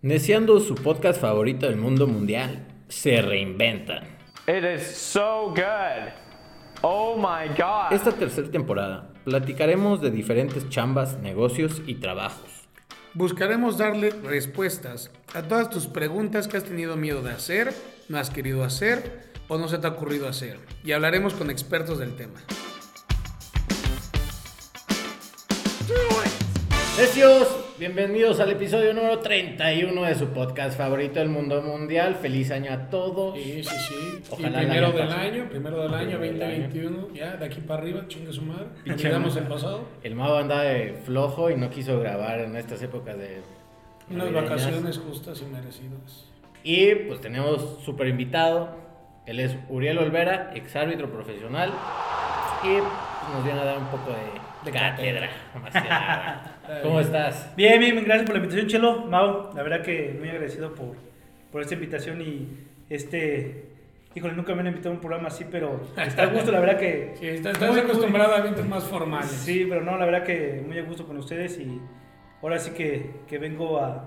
Neciando su podcast favorito del mundo mundial, se reinventan. It is so good. Oh my god. Esta tercera temporada platicaremos de diferentes chambas, negocios y trabajos. Buscaremos darle respuestas a todas tus preguntas que has tenido miedo de hacer, no has querido hacer o no se te ha ocurrido hacer. Y hablaremos con expertos del tema. Necios, bienvenidos al episodio número 31 de su podcast favorito del mundo mundial. Feliz año a todos. Sí, sí, sí. Ojalá y primero del año, primero del año Primero del 2021, ya de aquí para arriba, chingue su madre. Olvidamos el pasado. El mago anda de flojo y no quiso grabar en estas épocas de Unas vacaciones justas y merecidas. Y pues tenemos súper invitado. Él es Uriel Olvera, ex árbitro profesional. Y pues, nos viene a dar un poco de, De cátedra. ¿Cómo estás? Bien, bien, gracias por la invitación, Chelo. Mau, la verdad que muy agradecido por, por esta invitación y este... Híjole, nunca me han invitado a un programa así, pero está a gusto, la verdad que... Sí, estás, estás muy, acostumbrado a eventos más formales. Sí, pero no, la verdad que muy a gusto con ustedes y ahora sí que, que vengo a...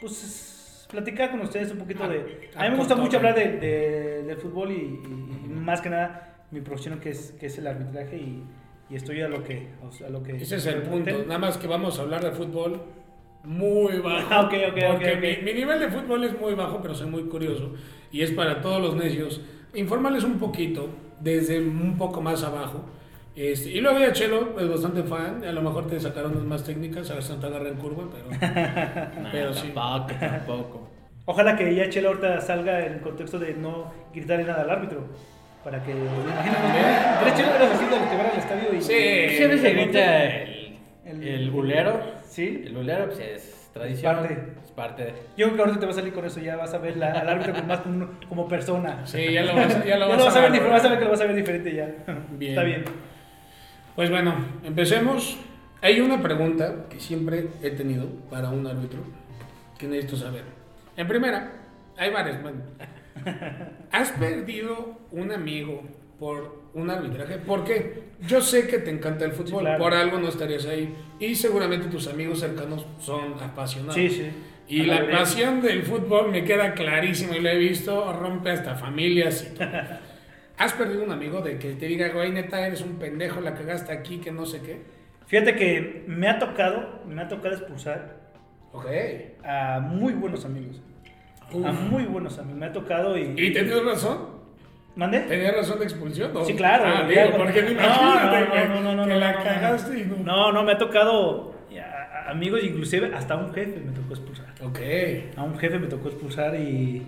Pues platicar con ustedes un poquito de... A- A mí me a gusta mucho hablar de, de- del fútbol y, y- y más que nada mi profesión que es, que es el arbitraje y, y estoy a lo que... A lo que Ese es el punto. Nada más que vamos a hablar de fútbol muy bajo. Ah, ok, ok, porque ok, ok. Mi, mi nivel de fútbol es muy bajo, pero soy muy curioso. Y es para todos los necios. Informarles un poquito, desde un poco más abajo. Este, y luego ya Chelo es bastante fan. A lo mejor te sacaron unas más técnicas, a ver si no te agarra en curva, pero. Nah, Pero sí. Tampoco, tampoco. Ojalá que ya Chela ahorita salga en contexto de no gritarle nada al árbitro. Para que. Imagínate, tres hubieras sido el que va al estadio y. Sí. Siempre se grita el, El- el bulero. Sí. El bulero pues, es tradición. parte. Es parte de. Yo creo que ahorita te va a salir con eso, ya vas a ver la- al árbitro como más como, como persona. Sí, ya lo vas, a- ya lo Ya vas, lo vas a ver, vas a ver que lo vas a ver diferente ya. Bien. Está bien. Pues bueno, empecemos. Hay una pregunta que siempre he tenido para un árbitro que necesito saber. En primera, hay varias. Bueno, ¿has perdido un amigo por un arbitraje? ¿Por qué? Yo sé que te encanta el fútbol, Sí, claro. por algo no estarías ahí. Y seguramente tus amigos cercanos son apasionados. Sí, sí. Y la mayoría. pasión del fútbol me queda clarísimo y lo he visto, rompe hasta familias y todo. ¿Has perdido un amigo de que te diga, güey, neta, eres un pendejo, la cagaste aquí, que no sé qué? Fíjate que me ha tocado, me ha tocado expulsar a muy buenos amigos. A muy buenos amigos. Me ha tocado y. ¿Y tenías razón? ¿Mande? ¿Tenías razón de expulsión? ¿no? Sí, claro. Ah, digo, porque no, imagínate no, que, no, no, no, que no, la no, no. cagaste y no. No, no, me ha tocado a- a- amigos, inclusive hasta un jefe me tocó expulsar. Ok. A un jefe me tocó expulsar y.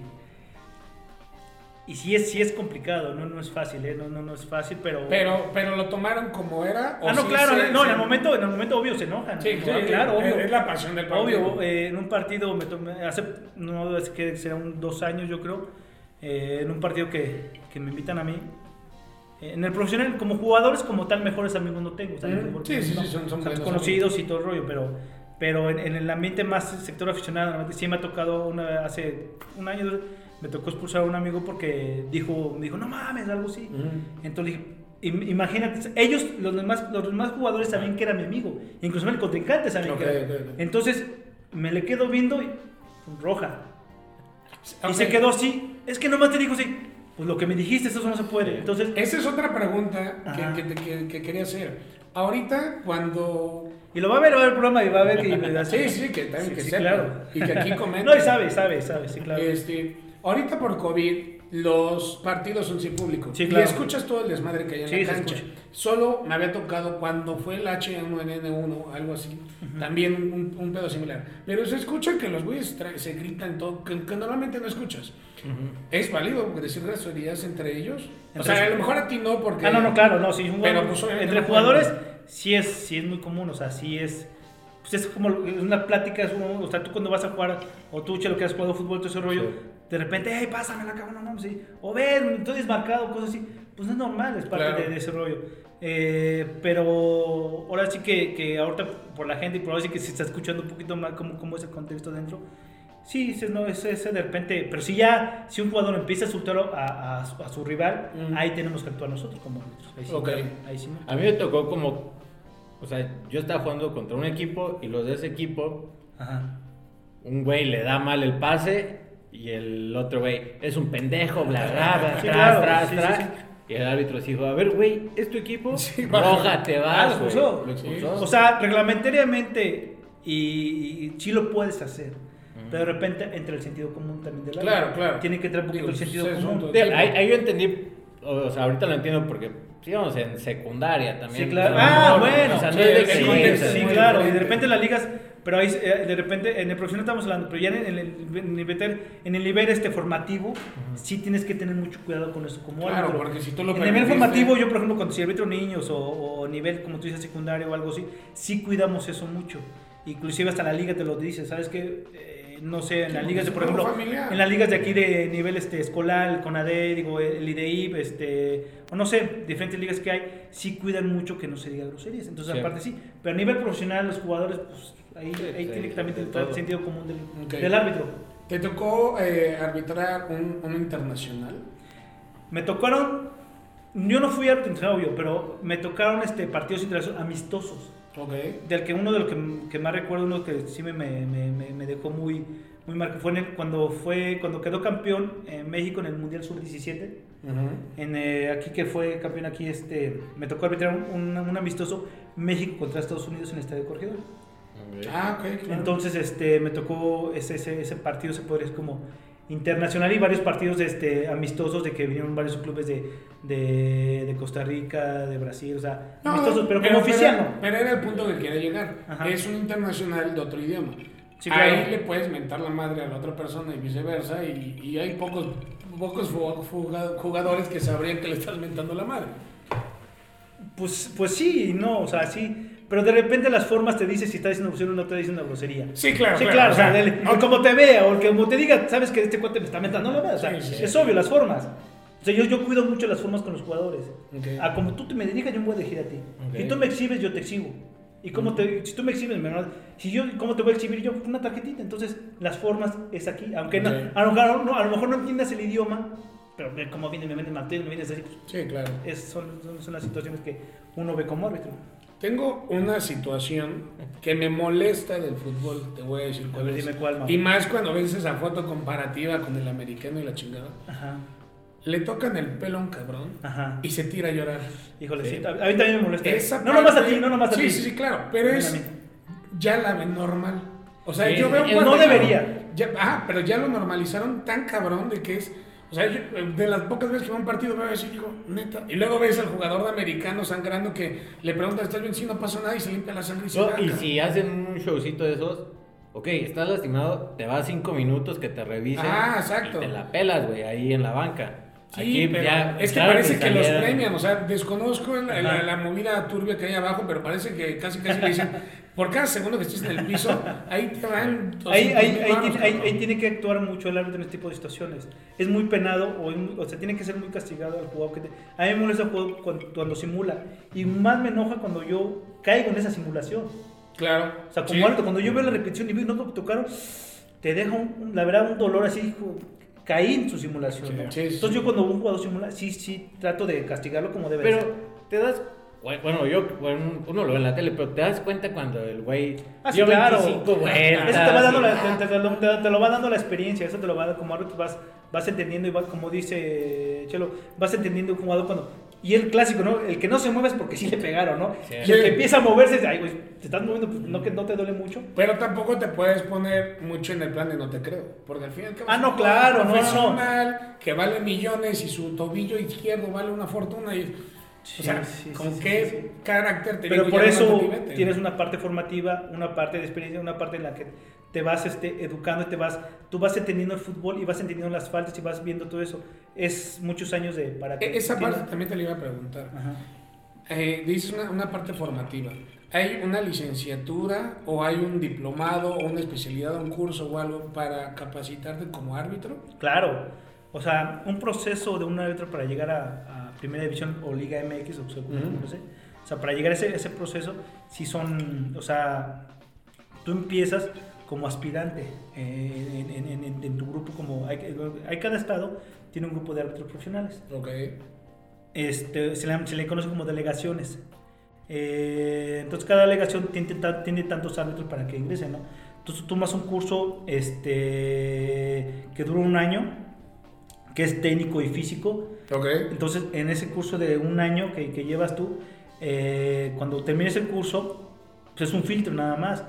Y sí es, sí es complicado, no, no es fácil, ¿eh? No, no, no es fácil, pero. Pero, pero lo tomaron como era. ¿o Ah, no, sí claro, se- no, en se- el momento, en el momento obvio se enojan. Sí, claro, claro, obvio. Es la pasión del partido. Obvio, eh, en un partido me tomé, hace, no es que será un dos años yo creo, eh, en un partido que, que me invitan a mí. eh, En el profesional, como jugadores, como tal, mejores amigos no tengo. o sea, en Mm, sí, sí, no. sí, son- son O sea, buenos conocidos y todo el rollo, pero, pero en, en el ambiente más sector aficionado, sí me ha tocado una, hace un año, dos, me tocó expulsar a un amigo porque dijo, me dijo, no mames, algo así. Ujú. Entonces dije, im- imagínate, ellos, los demás, los demás jugadores sabían que era mi amigo, incluso el contrincante sabía Ok, que era. ok, ok. Entonces me le quedo viendo y roja. Y se quedó así. Es que nomás te dijo así, pues lo que me dijiste, eso no se puede. Entonces, Esa es otra pregunta que, que, que- que quería hacer. Ahorita, cuando. y lo va a ver, va a ver el programa y va a ver que Sí, sí, que también Sí, que sí, sepa. claro. Y que aquí comenten. No, y sabe, sabe, sabe, sí, claro. Este, ahorita por COVID, los partidos son sin público. Sí, Y claro. escuchas todo el desmadre que hay en Sí, la cancha. Solo me había tocado cuando fue el H1N1, algo así. También un, un pedo similar. Pero se escucha que los güeyes se gritan todo, que, que normalmente no escuchas. ¿Es válido decir groserías entre ellos? o Entre- sea, a lo mejor a ti no, porque. Ah, no, no, claro, no, sí. un Pero, pues, entre no jugadores sí es, sí es muy común, o sea, sí es... Pues es como una plática, es un- o sea, tú cuando vas a jugar, o tú, Chelo, que has jugado fútbol, todo ese rollo, Sí. De repente, hey, pásamela, cabrón, no mames, sí. O ven, estoy desmarcado, cosas así. Pues no es normal, es parte Claro. de, de ese rollo. Eh, pero ahora sí que, que ahorita por la gente y por ahora sí que se está escuchando un poquito más cómo, cómo es el contexto dentro. Sí, ese no, ese, ese de repente, pero si ya, si un jugador empieza a insultar a, a, su- a su rival, Mm. ahí tenemos que actuar nosotros como árbitros. Ahí sí, Ok. ahí sí no. A mí me tocó como. O sea, yo estaba jugando contra un equipo y los de ese equipo Ajá. un güey le da mal el pase y el otro güey es un pendejo, bla, bla, bla, Sí, tras, claro, tras, sí, tras. sí, sí. Y el árbitro dijo, a ver, güey, ¿es tu equipo? Sí, Roja, te Ah, vas, güey. expulsó. Lo expulsó. O sea, reglamentariamente, y, y sí lo puedes hacer. Pero de repente entra el sentido común también del árbitro. Claro, claro. Tiene que entrar un poquito Digo, el sentido pues, es común. ahí yo entendí, o sea, ahorita lo entiendo porque íbamos en secundaria también. Sí, claro. Ah, no, bueno. O sea, no sí, es de que sí, contexto, sí, claro. Y de repente las ligas, pero ahí eh, de repente en el profesional estamos hablando, pero ya en el, en el, en el nivel este formativo, sí tienes que tener mucho cuidado con eso. Como Claro, árbitro. porque si tú lo En el nivel formativo, yo por ejemplo, cuando si arbitro niños o, o nivel, como tú dices, secundario o algo así, sí cuidamos eso mucho. Inclusive hasta la liga te lo dice, ¿sabes qué? No sé, en las ligas de, por ejemplo, familiar. en las ligas de aquí de nivel este, escolar, el CONADE, digo, el IDEIP, este, o no sé, diferentes ligas que hay, sí cuidan mucho que no se diga groserías. Entonces, Sí. aparte sí. Pero a nivel profesional, los jugadores, pues ahí, ahí sí, tiene también el todo. sentido común del, árbitro. ¿Te tocó eh, arbitrar un, un internacional? Me tocaron, yo no fui árbitro obvio, pero me tocaron este, partidos internacionales amistosos. Ok. Del que uno de los que, que más recuerdo, uno que sí me, me, me, me dejó muy, muy marcado, fue en el- cuando, fue cuando quedó campeón en México en el Mundial Sub-17. Ujú. En, eh, aquí que fue campeón aquí, este, me tocó arbitrar un, un- un amistoso México contra Estados Unidos en el Estadio Corregidor. Ah, ok, claro. Entonces, este, me tocó ese, ese, ese partido, se podría decir como internacional y varios partidos este, amistosos de que vinieron varios clubes de, de, de Costa Rica, de Brasil, o sea, No, amistosos, pero, pero- como oficial pero- era el punto que quería llegar. Ajá. Es un internacional de otro idioma. Sí, claro. Ahí le puedes mentar la madre a la otra persona y viceversa. Y, y hay pocos, pocos jugadores que sabrían que le estás mentando la madre. Pues, pues sí, no, o sea, sí. Pero de repente las formas te dicen si está diciendo grosería o no te dice una grosería. Sí, claro. Sí, claro, o sea, o sea, el- no- el como te vea o el como te diga, sabes que este cuate me está mentando la madre. O sea, Sí, sí, es obvio, las formas. O sea, yo, yo cuido mucho las formas con los jugadores. Ok. A como tú te me dirijas, yo me voy a dirigir a ti. Ok. Si tú me exhibes, yo te exhibo. Y como te, si tú me exhibes, me- si yo, ¿cómo te voy a exhibir yo? Una tarjetita. Entonces, las formas es aquí. Aunque no- Ok. a, lo mejor, no, a lo mejor no entiendas el idioma, pero ve cómo viene, me venden martillo, me vienes así. pues, Sí, claro. es- son, son, son las situaciones que uno ve como árbitro. Tengo una situación que me molesta del fútbol, te voy a decir A cuál ver, es. dime cuál, Mau. Y más cuando ves esa foto comparativa con el americano y la chingada. Ajá, Le tocan el pelo a un cabrón ajá. y se tira a llorar. Híjole, Sí. sí. A a mí también me molesta. Esa no nomás a ti, no nomás a sí, ti. Sí, sí, claro, pero es a ya la ven normal. O sea, Sí, yo veo no debería. Ya, ajá, pero ya lo normalizaron tan cabrón de que es. O sea, yo, de las pocas veces que veo un partido veo así, digo, neta. Y luego ves al jugador de americano sangrando que le pregunta, ¿estás bien? Sí, no pasó nada y se limpia la sangre y se No, va, y si hacen un showcito de esos, ok, estás lastimado, te vas cinco minutos que te revisen. Ah, exacto. Y te la pelas, güey, ahí en la banca. Sí, Aquí pero ya. es que parece que los premian, o sea, desconozco la, la- Ajá. la movida turbia que hay abajo, pero parece que casi casi le dicen, por cada segundo que estés en el piso, ahí te van Ahí, 200 ahí, ahí, tiene, ahí- que actuar mucho el árbitro en este tipo de situaciones. Es muy penado o, o sea, tiene que ser muy castigado al jugador. Que te- a mí me molesta el jugador cuando, cuando simula. Y más me enoja cuando yo caigo en esa simulación. Claro. O sea, como Sí. árbitro, cuando yo veo la repetición y veo no tocaron, te deja, un- la verdad, un dolor así. hijo, caí en su simulación. ¿no? sí, sí. Entonces, yo cuando un jugador simula, sí, sí, trato de castigarlo como debe ser. Pero te das. Bueno, yo, bueno, uno lo ve en la tele, pero te das cuenta cuando el güey. Ah, dio claro. 25 vueltas. Eso te va dando la, te, te- te- te lo va dando la experiencia, eso te lo va como árbitro vas, vas entendiendo y vas, como dice Chelo, vas entendiendo un jugador cuando y el clásico, ¿no? El que no se mueve es porque sí le pegaron, ¿no? Sí. Y el que empieza a moverse, es, ay, güey, te estás moviendo, pues no que no te duele mucho. Pero tampoco te puedes poner mucho en el plan de no te creo. Porque al final Ah, no, claro, no, no. que vale millones y su tobillo izquierdo vale una fortuna. Y, o sea, sí, ¿con sí, qué carácter te Pero por eso tienes una parte formativa, una parte de experiencia, una parte en la que te vas este, educando y te vas, tú vas entendiendo el fútbol y vas entendiendo las faltas y vas viendo todo eso. Es muchos años de para que E- Esa parte también te la iba a preguntar. Eh, dices una, una parte formativa. ¿Hay una licenciatura o hay un diplomado o una especialidad o un curso o algo para capacitarte como árbitro? Claro, o sea, un proceso de un árbitro para llegar a, a Primera División o Liga MX o Ujú. no sé. O sea, para llegar a ese, ese proceso, si son, o sea, tú empiezas como aspirante eh, en, en- en- en tu grupo, como hay, hay cada estado tiene un grupo de árbitros profesionales. Ok. Este, se, le, se le conoce como delegaciones. Eh, entonces cada delegación tiene, tiene tantos árbitros para que ingresen, ¿no? Entonces tú tomas un curso este, que dura un año, que es técnico y físico. Ok. Entonces, en ese curso de un año que, que llevas tú, eh, cuando termines el curso, pues es un filtro nada más.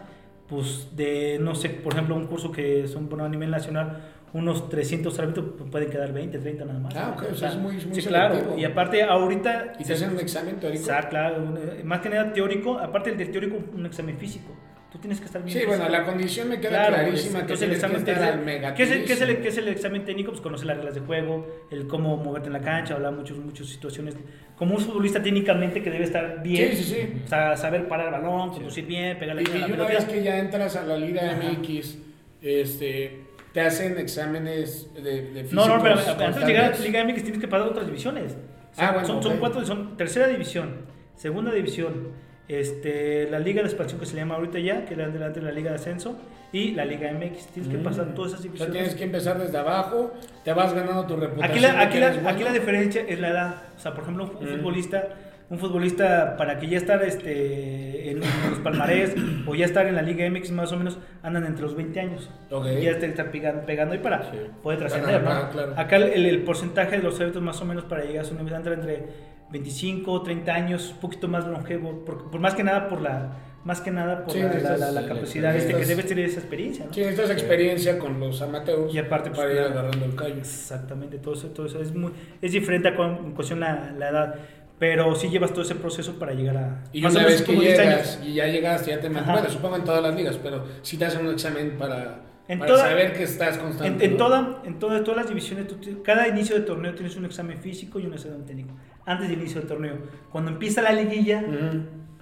Pues de, no sé, por ejemplo, un curso que son bueno, a nivel nacional, unos 300 árbitros pues, pueden quedar 20, 30 nada más. Ah, ok, o sea, es muy- muy Sí, claro. Y aparte, ahorita... Y te hacen un examen teórico. Exacto, claro. eh, Más que nada teórico, aparte del teórico, un examen físico. Tú tienes que estar bien. Sí, bueno, la condición me queda Claro, clarísima. entonces que el que examen estar al técnico, mega ¿qué es, el, qué, es el, todísimo. qué es el examen técnico? Pues conocer las reglas de juego, el cómo moverte en la cancha, hablar muchas muchas situaciones. Como un futbolista técnicamente que debe estar bien, Sí, sí, sí. o sea, saber parar el balón, conducir bien, pegarle Y, bien a y la una vez que ya entras a la Liga. MX, este, te hacen exámenes de, de No, no, pero antes de llegar a constantes. Liga MX tienes que pasar otras divisiones. Son, Ah, bueno, son, son ok. cuatro, son tercera división, segunda división, este, la Liga de Expansión que se llama ahorita ya, que era delante de la Liga de Ascenso, y la Liga MX. Tienes que pasar todas esas O sea, divisiones. tienes que empezar desde abajo, te vas ganando tu reputación. Aquí la, aquí, la, eres bueno. aquí la diferencia es la edad. O sea, por ejemplo, un Mm. futbolista, un futbolista para que ya estar este, en, los palmarés o ya estar en la Liga MX más o menos andan entre los 20 años. Ok. Ya te están pegando, pegando ahí para Sí. poder trascender. ¿no? Claro. Acá el, el porcentaje de los árbitros más o menos para llegar a su nivel entra entre 25, 30 años, un poquito más longevo, por, por más que nada por la más que nada por Sí, la, la- la- la capacidad este, que debes tener esa experiencia. ¿no? Sí, necesitas experiencia con los amateurs Y aparte, pues, para ir agarrando el callo. Exactamente, todo eso, todo eso es, muy, es diferente a con, en cuestión la, la edad, pero sí llevas todo ese proceso para llegar a... Y más o una menos vez que como 10 llegas años. y ya llegaste, ya te Ajá. bueno, supongo en todas las ligas, pero si te hacen un examen para, En para toda- saber que estás En, constante. en ¿no? toda, en toda- todas las divisiones, tú cada inicio de torneo tienes un examen físico y un examen técnico. Antes del inicio del torneo. Cuando empieza la liguilla,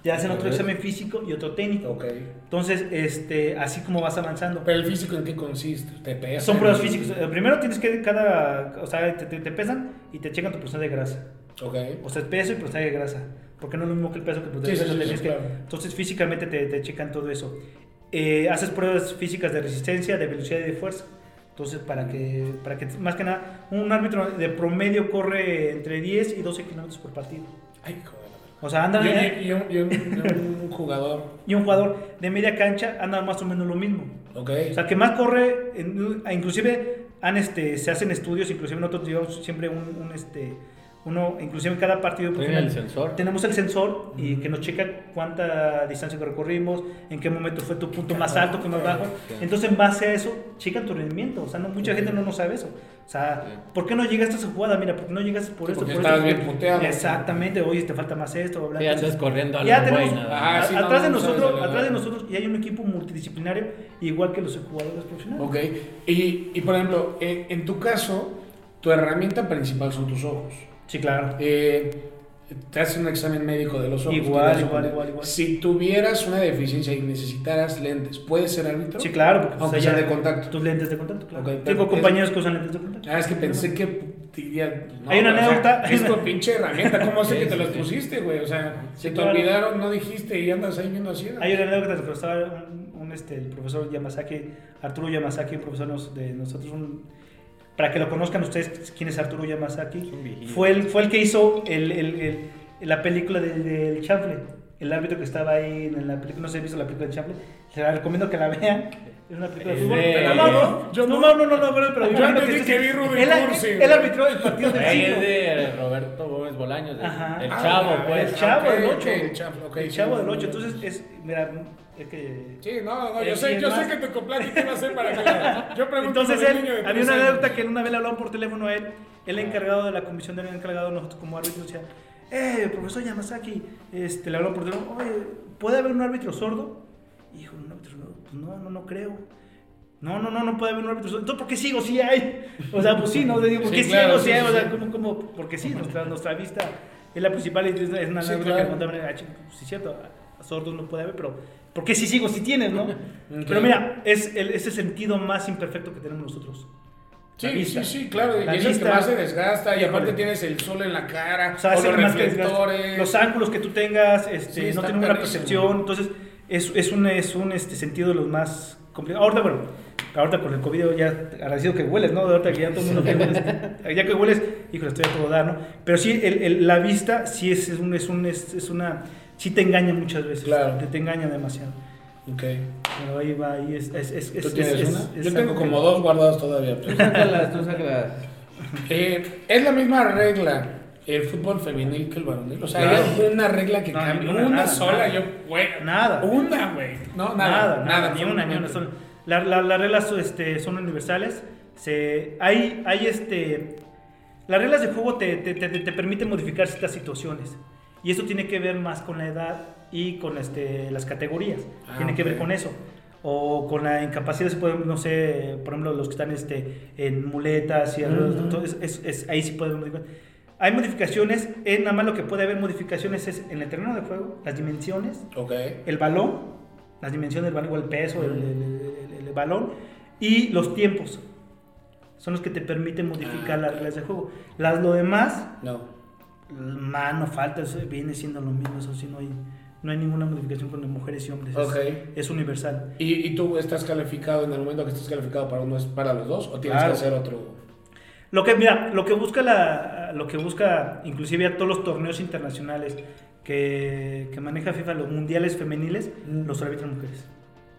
te hacen otro examen físico y otro técnico. Ok. Entonces, este, así como vas avanzando. Pero el físico en qué consiste? ¿Te pesan? Son pruebas físicas. Eh, Primero tienes que cada, o sea, te, te- te pesan y te checan tu porcentaje de grasa. Ok. O sea, peso y porcentaje de grasa. Porque no es lo mismo que el peso que el porcentaje de grasa. sí, claro. Entonces, físicamente te, te checan todo eso. Eh, haces pruebas físicas de resistencia, de velocidad y de fuerza. Entonces, para que, para que, más que nada, un árbitro de promedio corre entre 10 y 12 kilómetros por partido. Ay, hijo de la O sea, anda. verdad. Y, y- y un, y un- y un jugador. y un jugador de media cancha anda más o menos lo mismo. Ok. O sea, que más corre, inclusive han, este, se hacen estudios, inclusive nosotros llevamos siempre un, un, este, uno, inclusive en cada partido el sensor. tenemos el sensor y que nos checa cuánta distancia que recorrimos, en qué momento fue tu punto más alto, que más bajo. Entonces, en base a eso, checan tu rendimiento. O sea, no, mucha gente no, no sabe eso. O sea, ¿por qué no llegaste a esa jugada? Mira, ¿por qué no llegaste por esto? porque por estabas bien puteado. Exactamente, oye, te falta más esto. bla, bla. andas corriendo a Ya lo tenemos, güey, nada más. sí, a- no, atrás de nosotros, la- atrás de nosotros, y hay un equipo multidisciplinario, igual que los jugadores profesionales. Ok. Y, y por ejemplo, en, en tu caso, tu herramienta principal son tus ojos. Sí, claro. Eh, te hacen un examen médico de los ojos. Igual, igual, igual, igual. Si tuvieras una deficiencia y necesitaras lentes, ¿puedes ser árbitro? Sí, claro, porque Aunque pues, sea de contacto. Tus lentes de contacto, claro. Ok, pero Tengo es- compañeros que usan lentes de contacto. Ah, es que pensé que diría. no, Hay una o anécdota. es tu pinche herramienta. ¿Cómo sé que te las pusiste, güey? O sea, Sí, se te claro. olvidaron, no dijiste y andas ahí viendo así. Hay una anécdota que estaba un, un, este, el profesor Yamazaki, Arturo Yamazaki, un profesor de nosotros, un- para que lo conozcan ustedes, quién es Arturo viejillo. Fue el, fue el que hizo el, el- el- la película del, del Chanfle, el árbitro que estaba ahí en la película, no sé si han visto la película del Chanfle, se la recomiendo que la vean. Es una película de fútbol. de- No, no, no, Yo no, no- no, no, no, pero, pero Yo entendí este- que vi Rudy él, Cursi, él arbitró el partido del siglo. es de Roberto Gómez Bolaños, de- Ajá. el Ah, chavo, ah, pues. El chavo ok, del ok, 8. el chavo, ok, el sí. chavo del 8. Entonces, es, mira, es que Sí, no, no, yo sé, yo es sé más- que tu plática iba a ser para acá. Yo pregunto Entonces él, niño de había una anécdota que una vez le hablaban por teléfono a él, el encargado de la comisión del encargado, nosotros como árbitros, decía, eh, profesor Yamazaki, este, le hablaban por teléfono, oye, ¿puede haber un árbitro sordo? Y dijo, un árbitro sordo, pues no, no, no creo. No, no, no, no puede haber un árbitro sordo. Entonces, ¿por qué sigo? Sí hay. O sea, pues sí, ¿no? Le digo, ¿por Sí, qué claro, sigo? Sí sí, hay. sí, O sea, sí. ¿cómo, cómo? Porque sí, nuestra, nuestra vista es la principal y es una Sí, claro. que contaba, ah, chico, sí es cierto, a sordos no puede haber, pero ¿por qué sí sigo? Si tienes, ¿no? Pero mira, es el, ese sentido más imperfecto que tenemos nosotros. Sí, vista. sí, sí, claro. La y es el que más se desgasta. Y aparte tienes el sol en la cara. O sea, o los el más que reflectores. los ángulos que tú tengas, este, Sí, no tienen una percepción, entonces es, es un, es un este, sentido de los más complicados. Ahorita, bueno, ahorita con el COVID ya agradecido que hueles, ¿no? Ahorita que ya todo el mundo que hueles, ya que hueles, híjole, estoy a todo dar, ¿no? Pero sí, el, el- la vista sí es, es, un, es, un, es, es una, sí te engaña muchas veces, Claro. te, te engaña demasiado. Ok. Pero ahí va, ahí es. es, es, ¿Tú es- tienes es- una? Yo tengo algo que- como dos guardadas todavía. Tú sácalas, tú sácalas. Eh, es la misma regla el fútbol femenil que el varonil. O sea, Claro. hay una regla que No, cambia. ninguna, Una, nada, sola, nada. yo, güey. Nada. Una, güey. No, Nada, nada. nada, ni una, ni una. absolutamente. Son, la- la- las reglas son, este, son universales. Se, hay, hay este, las reglas de juego te, te, te, te permiten modificar ciertas situaciones. Y eso tiene que ver más con la edad y con este, las categorías. Ah, tiene que ver con eso. O con la incapacidad, se pueden, no sé, por ejemplo, los que están este, en muletas y algo, Ujú. entonces es, es- ahí sí modificar. Hay modificaciones, eh, nada más lo que puede haber modificaciones es en el terreno de juego, las dimensiones, Ok. el balón, las dimensiones del balón, o el peso, el, el- el- el balón, y los tiempos. Son los que te permiten modificar Ah, las reglas de juego. Las, lo demás, No. mano, falta, eso viene siendo lo mismo. Eso sí, no hay, no hay ninguna modificación con mujeres y hombres. es- Ok. Es, universal. ¿Y, ¿Y tú estás calificado en el momento que estás calificado para uno es para los dos o tienes Claro. que hacer otro? Lo que, mira, lo que busca la, lo que busca inclusive a todos los torneos internacionales que, que maneja FIFA, los mundiales femeniles, Mm. los arbitran mujeres.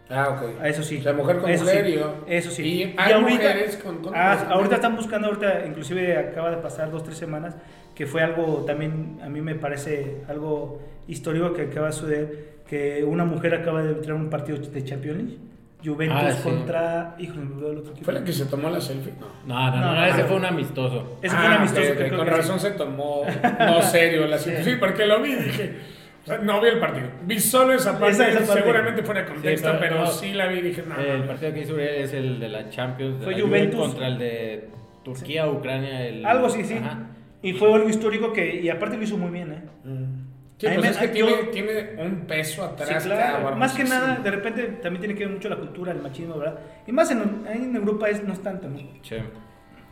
Ah, ok. A Eso sí. Sea, mujer con Eso mujer sí. yo- Eso sí. y hay mujeres con- con ah, ahorita están buscando, ahorita inclusive acaba de pasar dos, tres semanas, que fue algo también, a mí me parece algo histórico que acaba de suceder, que una mujer acaba de entrar un partido de Champions League. Juventus Ah, sí. contra... Híjole, me olvidó el otro equipo. ¿Fue la que se tomó la selfie? No. No, no, no, No, ese no. fue un amistoso. Ese fue un Ah, amistoso ok, que ok, creo Con que- razón se tomó no serio la situación. Sí, porque lo vi y dije. No vi el partido. Vi solo esa parte. Esa- esa parte. Seguramente fuera de contexto, Sí, pero, pero no. sí la vi y dije, no. no, El no. partido que hizo Uriel es el de la Champions. de Fue la Juve Juventus. contra el de Turquía, Ucrania. El... Algo así, sí. Ajá. Y fue algo histórico que, y aparte lo hizo muy bien, ¿eh? Mm. Sí, pues me- es que yo- tiene, tiene un peso atrás. Sí, claro. Más que sí, nada, sí. de repente también tiene que ver mucho la cultura, el machismo, ¿verdad? Y más en, en Europa es, no es tanto, ¿no? Sí.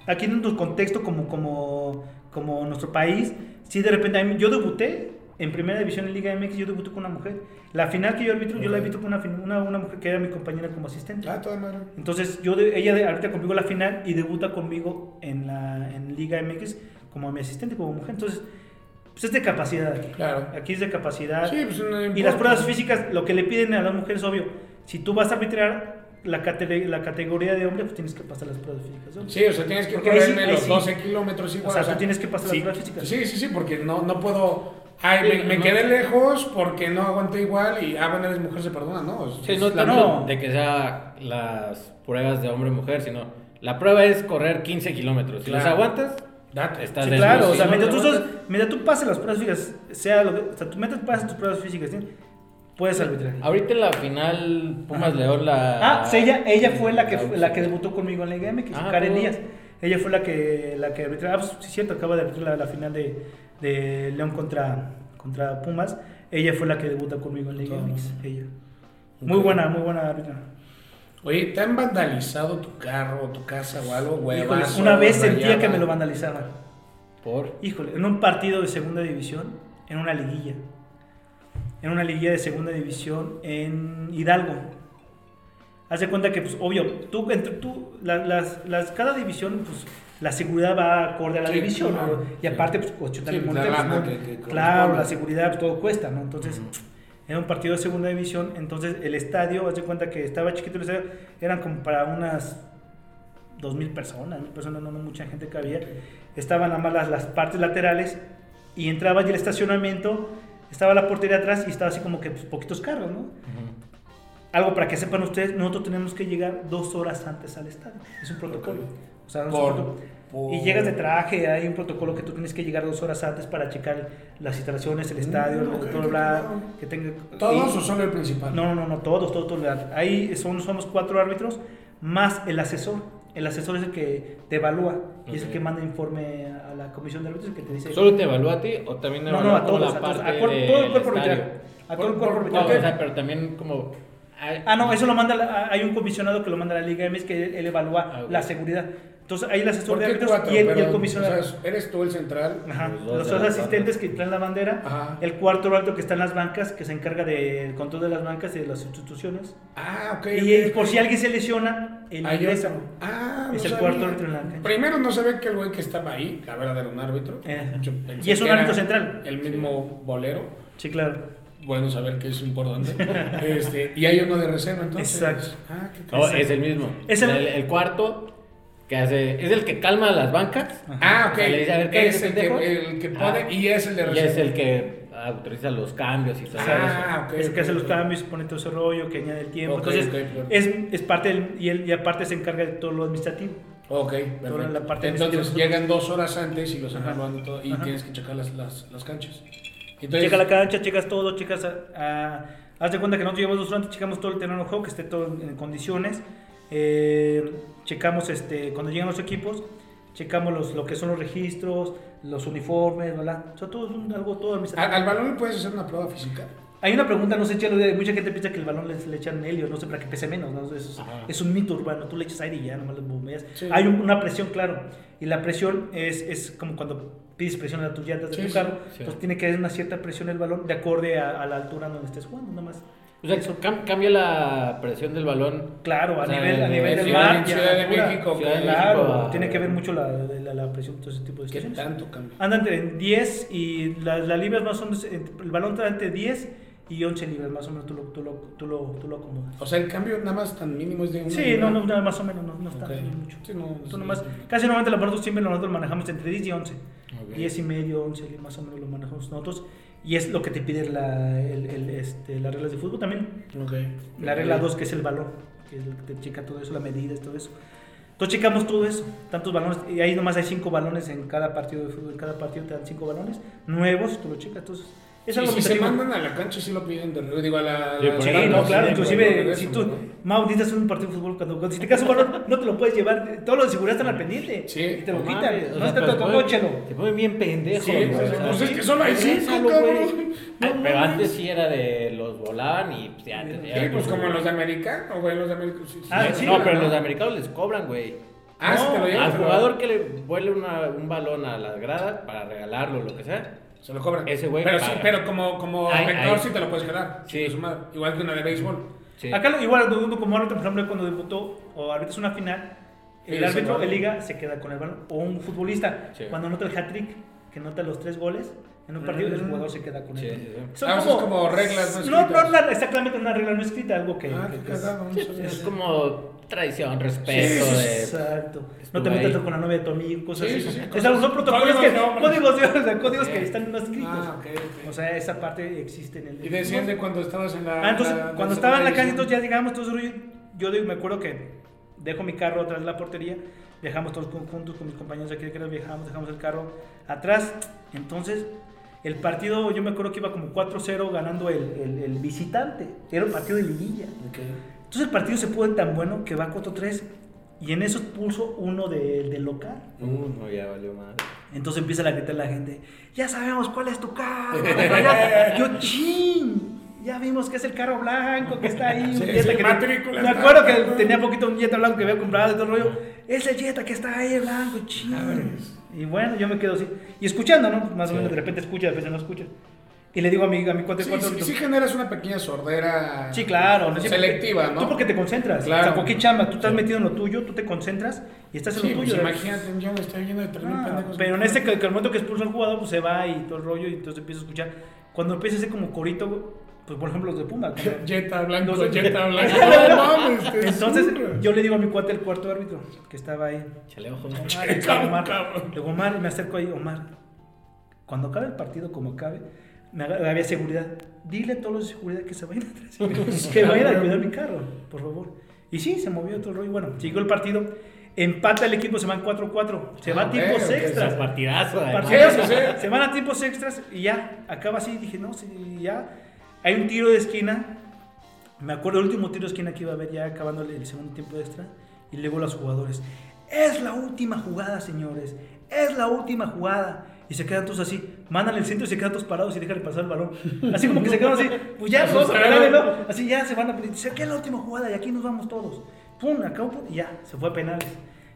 Aquí en nuestro contexto como, como, como nuestro país, sí de repente, yo debuté en primera división en Liga MX, yo debuté con una mujer. La final que yo arbitro, yo la arbitro con una, una, una mujer que era mi compañera como asistente. Ah, toda madre. Entonces, yo de- ella arbitra conmigo la final y debuta conmigo en, la, en Liga MX como mi asistente, como mujer. Entonces, pues es de capacidad. aquí. Claro. Aquí es de capacidad. Sí, pues no Y las pruebas físicas, lo que le piden a las mujeres, obvio, si tú vas a arbitrar la, cate- la categoría de hombre, pues tienes que pasar las pruebas físicas. ¿no? Sí, o sea, tienes que sí- correrme ahí los sí. 12 kilómetros igual. O sea, tú tienes que pasar las sí, pruebas físicas. Sí, sí, sí, porque no, no puedo. Ay, Sí, me, me no. quedé lejos porque no aguanté igual y, ah, bueno, eres mujer, se perdona, ¿no? Es- Sí, no tanto no. de que sea las pruebas de hombre-mujer, sino la prueba es correr 15 kilómetros. Si Claro. los aguantas, Date. estás Sí, claro, o sea, mientras tú, sos- mientras tú pases las pruebas físicas, sea lo que, o sea, tú mientras pases tus pruebas físicas, ¿sí? puedes arbitrar. Ahorita en la final Pumas León la... Ah, sí, ella, ella fue la que, la fue- la que debutó conmigo en la Liga MX, Ah, Karen ¿cómo? Díaz. Ella fue la que, la que arbitró. Ah, pues, sí, cierto, acaba de arbitrar la, la final de, de León contra, contra Pumas. Ella fue la que debuta conmigo en la Liga Ah. MX. Ella. Muy buena, muy buena árbitra. Oye, ¿te han vandalizado tu carro o tu casa o algo, huevas? una vez sentía que me lo vandalizaban. Por... Híjole, en un partido de segunda división, en una liguilla. En una liguilla de segunda división en Hidalgo. Haz de cuenta que, pues, obvio, tú, entre tú, la- las, las, cada división, pues, la seguridad va acorde a la Sí, división. Y aparte, pues, 80 Sí, mil lana ¿no? que- que Claro, la seguridad, pues, todo cuesta, ¿no? Entonces, era un partido de segunda división, entonces el estadio, haz de cuenta que estaba chiquito el estadio, eran como para unas dos mil personas, mil personas, no, no mucha gente que había. Estaban nada más las, las partes laterales y entraba y el estacionamiento, estaba la portería atrás y estaba así como que pues, poquitos carros, ¿no? Algo para que sepan ustedes, nosotros tenemos que llegar dos horas antes al estadio. Es un protocolo. O sea, es un Por- por- Y llegas de traje, hay un protocolo que tú tienes que llegar dos horas antes para checar las instalaciones, el estadio, Mm, todo ok, bla, que tenga... ¿Todos y- o solo el principal? no, no, no, no, todos, todos, todos. Ahí son, somos cuatro árbitros más el asesor. El asesor es el que te evalúa y es el que manda informe a la comisión de árbitros, que te dice... ¿Solo te evalúa a ti o también No, no, a todos, la a todos, a todo el cuerpo arbitral. A todo el Por- cuerpo No, arbitral. o sea, pero también como... Ah, no, eso lo manda, la- hay un comisionado que lo manda a la Liga MX que él, él evalúa Ah, ok. la seguridad. Entonces ahí el asesor ¿Por de árbitros cuatro? y el, y el comisionado. o sea, eres tú el central. Ajá, Los dos Los asistentes que traen la bandera, Ajá. el cuarto árbitro que está en las bancas, que se encarga del control de las bancas y de las sustituciones. Ah, ok. y por si alguien se lesiona, él Hay ingresa. Ah, Es no el sabía. cuarto árbitro en la cancha. Primero no sabía que el güey que estaba ahí, la verdad era un árbitro. Eh, Yo y es un árbitro central. El mismo bolero. Sí, claro. bueno saber que es importante. este, y hay uno de reserva, entonces. Exacto. Ah, qué No, interesante. es el mismo. Es el- el, el cuarto que hace. Es el que calma las bancas. Ah, ok. O sea, le dice, a ver, ¿qué es el que, el que pone Ah. y es el de Y es el que autoriza los cambios y todo Ah, ok. es el que hace los cambios, pone todo ese rollo, que añade el tiempo. Ok, Entonces, ok, claro. es, es parte del. Y, él, y aparte se encarga de todo lo administrativo. Ok, perfecto. la parte Entonces llegan dos horas antes y los Ajá. están y todo y Ajá. tienes que checar las, las, las canchas. Entonces, Checa la cancha, checas todo, checas. A, a- haz de cuenta que nosotros llevamos dos horas antes, checamos todo el terreno de juego, que esté todo en, en condiciones. Eh, checamos este, cuando llegan los equipos, checamos los, lo que son los registros, los uniformes, ¿verdad? O sea, todo es algo todo ¿al, administrativo. al balón le puedes hacer una prueba física? Hay una pregunta, no sé, Chelo, mucha gente piensa que el balón le, le echan helio, no sé, para que pese menos, ¿no? Es, es un mito urbano, tú le echas aire y ya, nomás lo bombeas. Sí. Hay un- una presión, claro, y la presión es, es como cuando pides presión a tus llantas de Sí, tu carro, sí. entonces tiene que haber una cierta presión el balón de acorde a, a la altura donde estés jugando, nada más. O sea, cam- cambia la presión del balón. Claro, a O sea, nivel, a de nivel del Ciudad- mar, a Ciudad de. México, Ciudad de Claro, México tiene que ver mucho la, la, la presión, todo ese tipo de ¿Qué situaciones. tanto cambia? Anda entre 10 y la- las libras más o menos, el balón está entre 10 y 11 libras más o menos, tú lo, tú lo, tú lo, tú lo acomodas. O sea, el cambio nada más tan mínimo es de una Sí, libra. no, no, más o menos, no, no está Ok. no es mucho. Sí, no, Tú sí, nomás- sí. casi normalmente los nosotros siempre nosotros manejamos entre 10 y 11. Ok. 10 y medio, 11, más o menos lo manejamos nosotros. Y es lo que te pide la, el, el, este, las reglas de fútbol también. Ok. La regla 2, que es el balón, que es que te checa todo eso, la medida, todo eso. Entonces checamos todo eso, tantos balones, y ahí nomás hay 5 balones en cada partido de fútbol, en cada partido te dan 5 balones nuevos, tú lo checas, entonces es algo si se mandan a la cancha, sí lo piden de regreso. Digo, a la. Sí, la Sí, no, claro, sí, inclusive si tú, ¿no? Mau, necesitas un partido de fútbol, cuando, cuando- si te quedas un balón, no te lo puedes llevar, todos los de seguridad están al pendiente, Sí, y te lo quitan, mames, o no es que te tocó, ponen- chelo. Se ponen bien pendejos. Sí, güey, pues, o sea, pues es que solo hay cinco, cabrón. Pero antes sí era de los volaban y pues, ya te Sí, pues como los de americano, güey, los de americano. Sí, sí, Ah, sí, no, pero los americanos les cobran, güey. Ah, sí te lo No, llevan, al jugador que le vuele un balón a las gradas para regalarlo, lo que sea. Se lo cobran. Ese güey Pero, sí, pero como, como Ay, espectador ay. sí te lo puedes quedar. Sí. Sí. Su madre. Igual que una de béisbol. Sí. Acá igual uno como árbitro, por ejemplo, cuando debutó o ahorita es una final, el Sí, árbitro de liga se queda con el balón. O un futbolista, Sí. cuando anota el hat-trick, que nota los tres goles, en un partido el Mm. jugador se queda con Sí, él. sí, sí. Son Ah, o sea, es como reglas no No, no, escritas. no, exactamente una regla no escrita, algo que... Ah, que- qué que es-. Es como tradición, respeto. Sí, de- Exacto. No te metas con la novia de tu amigo, cosas Sí, así. sí, cosas- algo- son protocolos que, códigos o sea, códigos que están no escritos. Ah. O sea, esa parte existe en el... Y decían de cuando estabas en la. Ah, entonces, la- cuando estaba en la calle, entonces ya llegamos todos, rollo, yo digo, me acuerdo que dejo mi carro atrás de la portería, viajamos todos juntos con mis compañeros de aquí de Querétaro, viajamos, dejamos el carro atrás, entonces el partido, yo me acuerdo que iba como 4-0 ganando el, el- el visitante, era un partido de liguilla. Ok. Entonces el partido se puso tan bueno que va 4-3 y en eso puso uno de- del local. Uh, no, ya valió madre. Entonces empieza a gritar la gente, ya sabemos cuál es tu carro. Yo, chin, ya vimos que es el carro blanco que está ahí. un Sí, Jetta sí, que- matrícula Me acuerdo que tenía poquito un Jetta blanco que había comprado y todo el rollo. Es el Jetta que está ahí, blanco, chin. Y bueno, yo me quedo así. Y escuchando, ¿no? Más o menos de repente escucha, de repente no escucha. Y le digo a mi, a mi cuate Sí, cuatro, sí, sí generas una pequeña sordera. Sí, claro. no, Selectiva, porque- ¿no? Tú porque te concentras. Claro. O sea, cualquier chamba, tú estás metido en lo tuyo, tú te concentras y estás en Sí, lo pues tuyo. imagínate, yo me estoy lleno de tres mil Ah, pendejos. pero en este que, que el momento que expulsa al jugador, pues se va y todo el rollo y entonces empieza a escuchar. Cuando empieza a hacer como corito, pues por ejemplo los de Puma. Jetta blanco, Los- Jetta blanco. No mames, te Entonces yo le digo a mi cuate el cuarto árbitro que estaba ahí. Chale ojos. Omar, le digo, Omar, cabrón. le digo, Omar, me acerco ahí, Omar. Cuando acabe el partido, como acabe, había seguridad. Dile a todos los de seguridad que se vayan atrás, que vayan a cuidar mi carro, por favor. Y sí, se movió todo el rollo. Bueno, siguió el partido. Empata el equipo, se van 4-4. Se va a Ah, tiempos extras. partidazo. Se van a tiempos extras y ya, acaba así. Dije, no, sí, ya. Hay un tiro de esquina. Me acuerdo el último tiro de esquina que iba a haber ya acabando el, el segundo tiempo extra. Y luego los jugadores. Es la última jugada, señores. Es la última jugada. Y se quedan todos así. Mandan el centro y se quedan todos parados y dejan de pasar el balón. Así como que se quedan así. Pues ya, vamos a. Así ya se van a. Dice, ¿qué es la última jugada? Y aquí nos vamos todos. Pum, acabó. pum, Y ya, se fue a penales.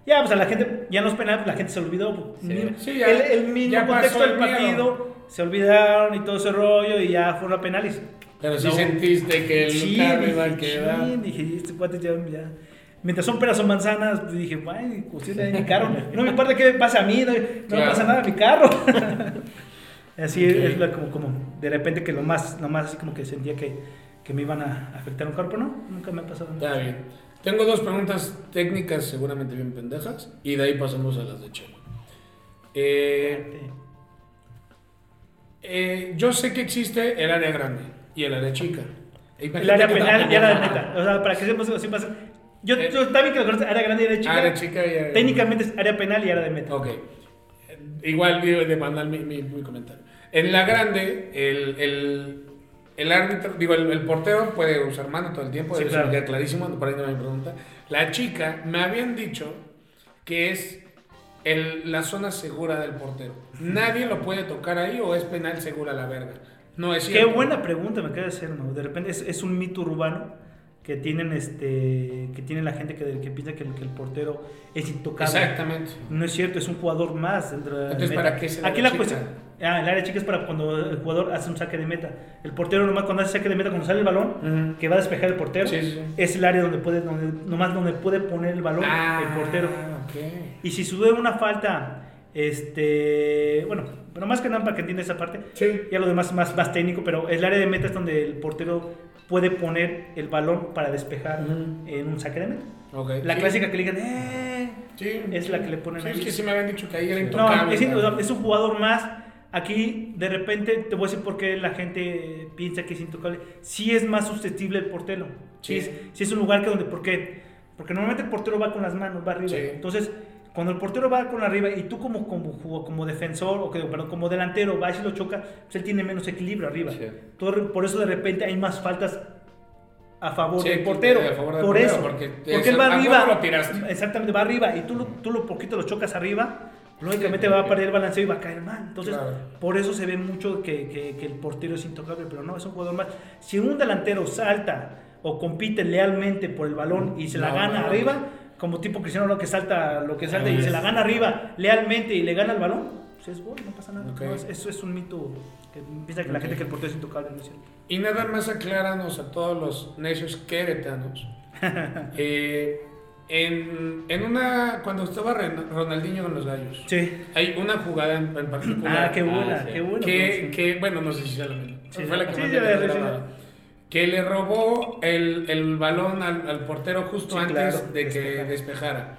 Ya, pues a la gente, ya no es penal, la gente se olvidó. pues, Sí. Sí, ya- el, el mismo ya contexto del partido, se olvidaron y todo ese rollo y ya fueron a penales. Pero sí No. sentiste que el Sí, carro dije, iba a quedar. chin, dije, este cuate ya, ya. Mientras son peras o manzanas, pues dije, ay, cuestión de mi carro. No me importa qué me pase a mí, no, no me Claro. pasa nada a mi carro. Así es como, como de repente que lo más, lo más así como que sentía que, que me iban a afectar un cuerpo, ¿no? Nunca me ha pasado nada. Está bien. Tengo dos preguntas técnicas seguramente bien pendejas y de ahí pasamos a las de Chelo. Eh, eh, yo sé que existe el área grande y el área chica. El área Imagínate que penal tampoco- y área de meta. O sea, para que seamos así más. Yo, Eh. yo bien que lo conoces, área grande y área chica. Área chica y área Técnicamente es área penal y área de meta. Ok. Igual de mandar mi, mi, mi comentario. En la grande, el, el, el árbitro, digo, el, el portero puede usar mano todo el tiempo, Sí, eso claro. me queda clarísimo, por ahí no me pregunta. La chica, me habían dicho que es el, la zona segura del portero. Nadie lo puede tocar ahí o es penal segura la verga. No es Qué cierto. buena pregunta me acaba de hacer, ¿no? De repente es, es un mito urbano que tienen este que tiene la gente que, que piensa que el, que el portero es intocable. Exactamente. No es cierto, es un jugador más dentro de Entonces, meta. ¿para qué es el Aquí la cuestión. Ah, el área chica es para cuando el jugador hace un saque de meta. El portero nomás cuando hace saque de meta, cuando sale el balón, que va a despejar el portero, Sí, sí, es el área donde puede, donde, nomás donde puede poner el balón Ah, el portero. ok. Y si sube una falta, este, bueno, pero más que nada para que entienda esa parte, Sí. ya lo demás más, más técnico, pero el área de meta es donde el portero puede poner el balón para despejar Ujú. en un saque de meta. Ok. La Sí. clásica que le digan, eh, Sí. es la que le ponen Sí, ahí. es que sí me habían dicho que ahí era intocable. No, es, es un jugador más. Aquí, de repente, te voy a decir por qué la gente piensa que es intocable. Sí es más susceptible el portero. Sí, Sí. es, sí es un lugar que donde, ¿por qué? Porque normalmente el portero va con las manos, va arriba. Sí. Entonces, cuando el portero va con arriba y tú como, como, como, defensor, o que, perdón, como delantero, vas y lo choca, pues él tiene menos equilibrio arriba. Sí. Todo- por eso de repente hay más faltas a favor Sí, del portero. a favor del por portero, eso. porque Porque, es- él va a arriba. lo. Exactamente, va arriba y tú, lo- tú lo poquito lo chocas arriba, lógicamente va a perder el balanceo y va a caer mal. Entonces, Claro. por eso se ve mucho que, que- que el portero es intocable, pero no, es un jugador más. Si un delantero salta o compite lealmente por el balón y se la No, gana no. arriba, como tipo Cristiano lo que salta, lo que salta y se la gana arriba lealmente y le gana el balón, pues es gol, no pasa nada. No, eso es un mito que piensa que la gente que el portero es intocable, no es cierto. Y nada más acláranos a todos los necios queretanos. eh, en, en una. Cuando estaba Ronaldinho con los gallos, Sí. hay una jugada en, particular. Ah, qué buena, Ah, sí. qué buena. que, que, bueno, no sé si sea la misma. Sí, Fue la que sí, más Que le robó el, el balón al, al portero justo Sí, antes claro, de que despejar. despejara.